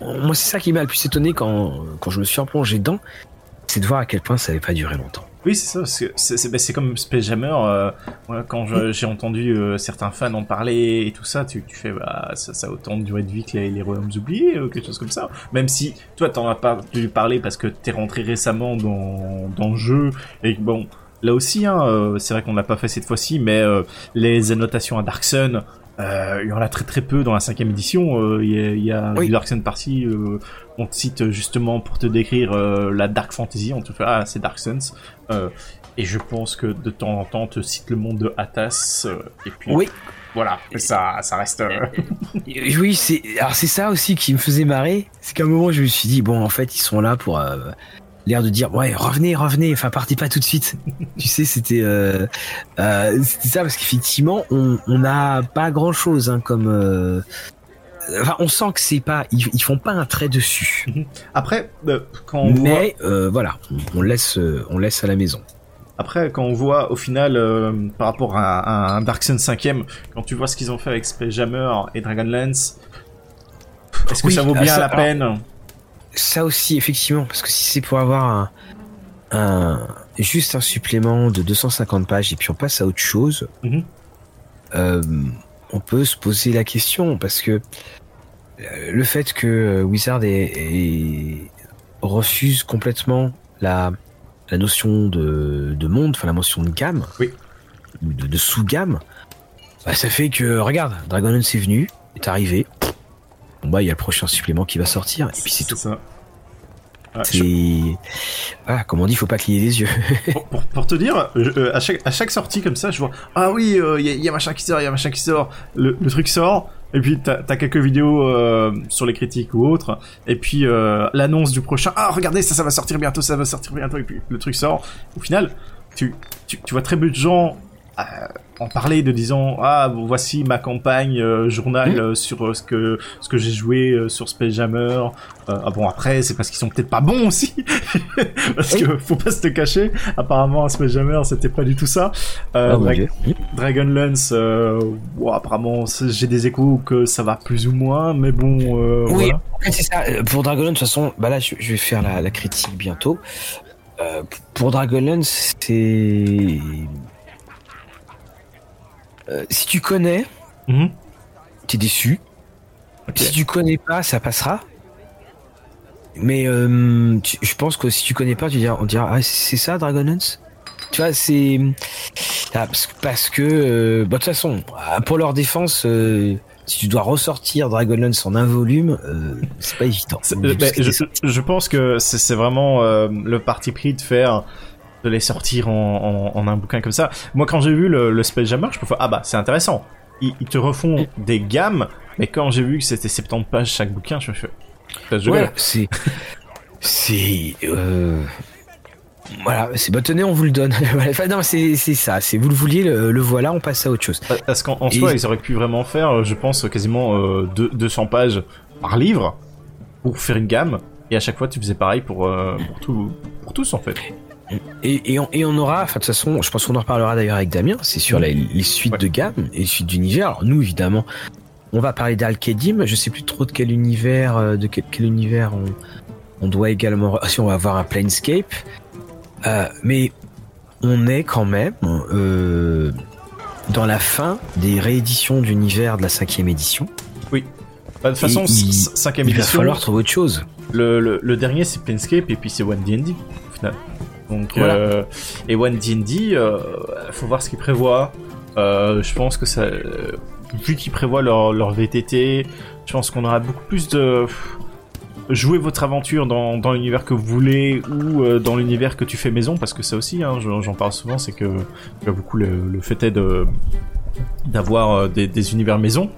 moi, c'est ça qui m'a le plus étonné quand, quand je me suis replongé dedans, c'est de voir à quel point ça n'avait pas duré longtemps. Oui, c'est ça. C'est bah, comme Space Jammer. Euh, quand j'ai entendu euh, certains fans en parler et tout ça, tu, tu fais bah, ça, ça a autant de durée de vie que les, les Royaumes oubliés ou quelque chose comme ça. Même si toi, t'en as pas dû parler parce que t'es rentré récemment dans, dans le jeu et bon. Là aussi, hein, euh, c'est vrai qu'on l'a pas fait cette fois-ci, mais les annotations à Dark Sun, euh, il y en a très très peu dans la cinquième édition. Euh, il y a, Dark Sun partie. Euh, on te cite justement pour te décrire la Dark Fantasy. On te fait ah c'est Dark Suns. et je pense que de temps en temps on te cite le monde de Atas. et puis oui. voilà, ça ça reste. <laughs> oui c'est alors c'est ça aussi qui me faisait marrer. C'est qu'à un moment je me suis dit bon en fait ils sont là pour l'air de dire ouais revenez revenez enfin partez pas tout de suite. <laughs> Tu sais c'était euh, euh, c'était ça parce qu'effectivement on n'a pas grand chose hein, comme euh, enfin on sent que c'est pas ils, font pas un trait dessus. <laughs> Après quand on mais voilà on laisse on laisse à la maison. Après, quand on voit au final, par rapport à, un Dark Sun 5ème, quand tu vois ce qu'ils ont fait avec Space Jammer et Dragonlance, est-ce que ça vaut bien la peine? Ça aussi, effectivement, parce que si c'est pour avoir un, juste un supplément de 250 pages et puis on passe à autre chose, mhm. euh, on peut se poser la question parce que euh, le fait que Wizard refuse complètement la, la notion de, de monde, enfin la notion de gamme, oui. de, de sous-gamme, bah, ça fait que, regarde, Dragon est venu, est arrivé, bon bah il y a le prochain supplément qui va sortir et puis c'est tout. Ça. C'est ah, comme on dit, faut pas cligner les yeux. <laughs> pour, te dire, euh, à, chaque, à chaque sortie comme ça, je vois ah oui, il euh, y, a machin qui sort, il y a machin qui sort, le, truc sort. Et puis t'as as quelques vidéos euh, sur les critiques ou autres, et puis l'annonce du prochain. Ah regardez ça, ça va sortir bientôt, ça va sortir bientôt, et puis le truc sort. Au final, tu, tu, tu vois très peu de gens en parler de disant ah voici ma campagne euh, journal mmh. euh, sur euh, ce que ce que j'ai joué sur Space Jammer ah bon après c'est parce qu'ils sont peut-être pas bons aussi. <laughs> Parce que faut pas se cacher. Apparemment Space Jammer c'était pas du tout ça. Ah, Dragonlance apparemment j'ai des échos que ça va plus ou moins mais bon oui c'est ça. Pour Dragonlance de toute façon bah là je, vais faire la, la critique bientôt. Pour Dragonlance c'est euh, si tu connais, mhm. tu es déçu. Si tu connais pas, ça passera. mais je pense que si tu connais pas, tu diras, on dira, ah, c'est ça Dragonlance tu vois, c'est ah, parce que, bah, de toute façon, pour leur défense, si tu dois ressortir Dragonlance en un volume, euh, c'est pas évident. Euh, je, pense que c'est vraiment euh, le parti pris de faire de les sortir en, un bouquin comme ça. Moi, quand j'ai vu le, le Space Jammer, je peux faire ah bah c'est intéressant. Ils, te refont des gammes, mais quand j'ai vu que c'était 70 pages chaque bouquin, je me suis fait. Ouais, c'est c'est voilà, c'est bah tenez, on vous le donne. <laughs> non, c'est ça, c'est vous le vouliez, le, voilà, on passe à autre chose. Parce qu'en soi, ils auraient pu vraiment faire, je pense, quasiment 200 euh, pages par livre pour faire une gamme, et à chaque fois, tu faisais pareil pour, euh, pour, tout, pour tous en fait. Et, et, on, et on aura, enfin de toute façon, je pense qu'on en reparlera d'ailleurs avec Damien, c'est sur les, suites de gamme et les suites d'univers. Alors nous, évidemment, on va parler d'Alkedim, je sais plus trop de quel univers, euh, de quel, quel univers on, on doit également... Si on va avoir un Planescape, euh, mais on est quand même euh, dans la fin des rééditions d'univers de la cinquième édition. Oui. Bah, de toute façon, cinquième édition. Il va falloir trouver autre chose. Le, le, dernier, c'est Planescape et puis c'est One D&D au final. Donc, euh, et One D&D, il faut voir ce qu'il prévoit. je pense que ça, vu qu'ils prévoient leur, leur VTT, je pense qu'on aura beaucoup plus de jouer votre aventure dans, dans l'univers que vous voulez ou euh, dans l'univers que tu fais maison, parce que ça aussi, hein, j'en parle souvent, c'est que beaucoup le, le fait est de d'avoir euh, des, des, univers maison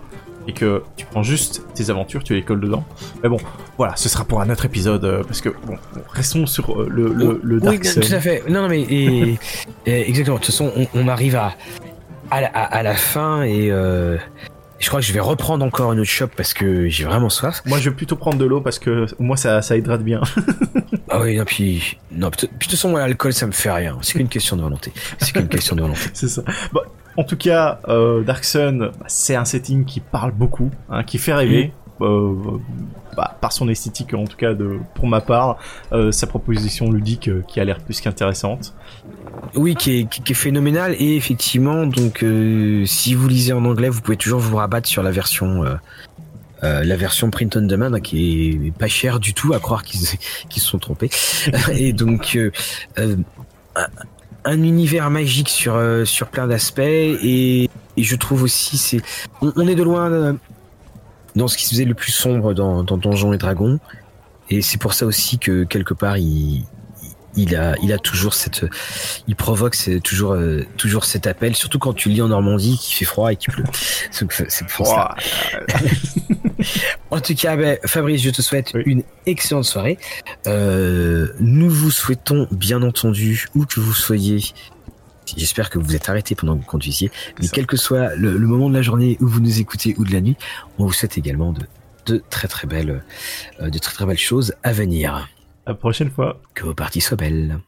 et que tu prends juste tes aventures, tu les colles dedans. Mais bon, voilà, ce sera pour un autre épisode euh, parce que bon, restons sur le, le, le Dark Oui, tout à fait. Non, non mais <laughs> et, exactement. De toute façon, on, on arrive à à la, à la fin et je crois que je vais reprendre encore une autre shop parce que j'ai vraiment soif. Moi, je vais plutôt prendre de l'eau parce que moi, ça, ça hydrate bien. <laughs> ah oui, non, puis, non, de toute façon, moi, l'alcool, ça me fait rien. C'est qu'une question de volonté. C'est qu'une question de volonté. <laughs> c'est ça. Bon, en tout cas, euh, Dark Sun, c'est un setting qui parle beaucoup, hein, qui fait rêver. Mm. Euh, bah, par son esthétique en tout cas de pour ma part euh, sa proposition ludique euh, qui a l'air plus qu'intéressante oui, qui est, qui est phénoménal et effectivement, donc euh, si vous lisez en anglais, vous pouvez toujours vous rabattre sur la version euh, euh, la version print on demand hein, qui est pas chère du tout, à croire qu'ils qu'ils se sont trompés. <laughs> et donc un, un, univers magique sur sur plein d'aspects et, je trouve aussi c'est on, est de loin dans ce qui se faisait le plus sombre dans, dans Donjons et Dragons. Et c'est pour ça aussi que quelque part il il a, il a toujours cette, il provoque toujours, euh, toujours cet appel, surtout quand tu lis en Normandie, qui fait froid et qui pleut. <laughs> C'est pour ça. <laughs> en tout cas, ben, Fabrice, je te souhaite une excellente soirée. Euh, nous vous souhaitons, bien entendu, où que vous soyez, J'espère que vous êtes arrêté pendant que vous conduisiez. Mais quel que soit le, le, moment de la journée où vous nous écoutez ou de la nuit, on vous souhaite également de, de très très belles, euh, de très très belles choses à venir. À la prochaine fois. Que vos parties soient belles.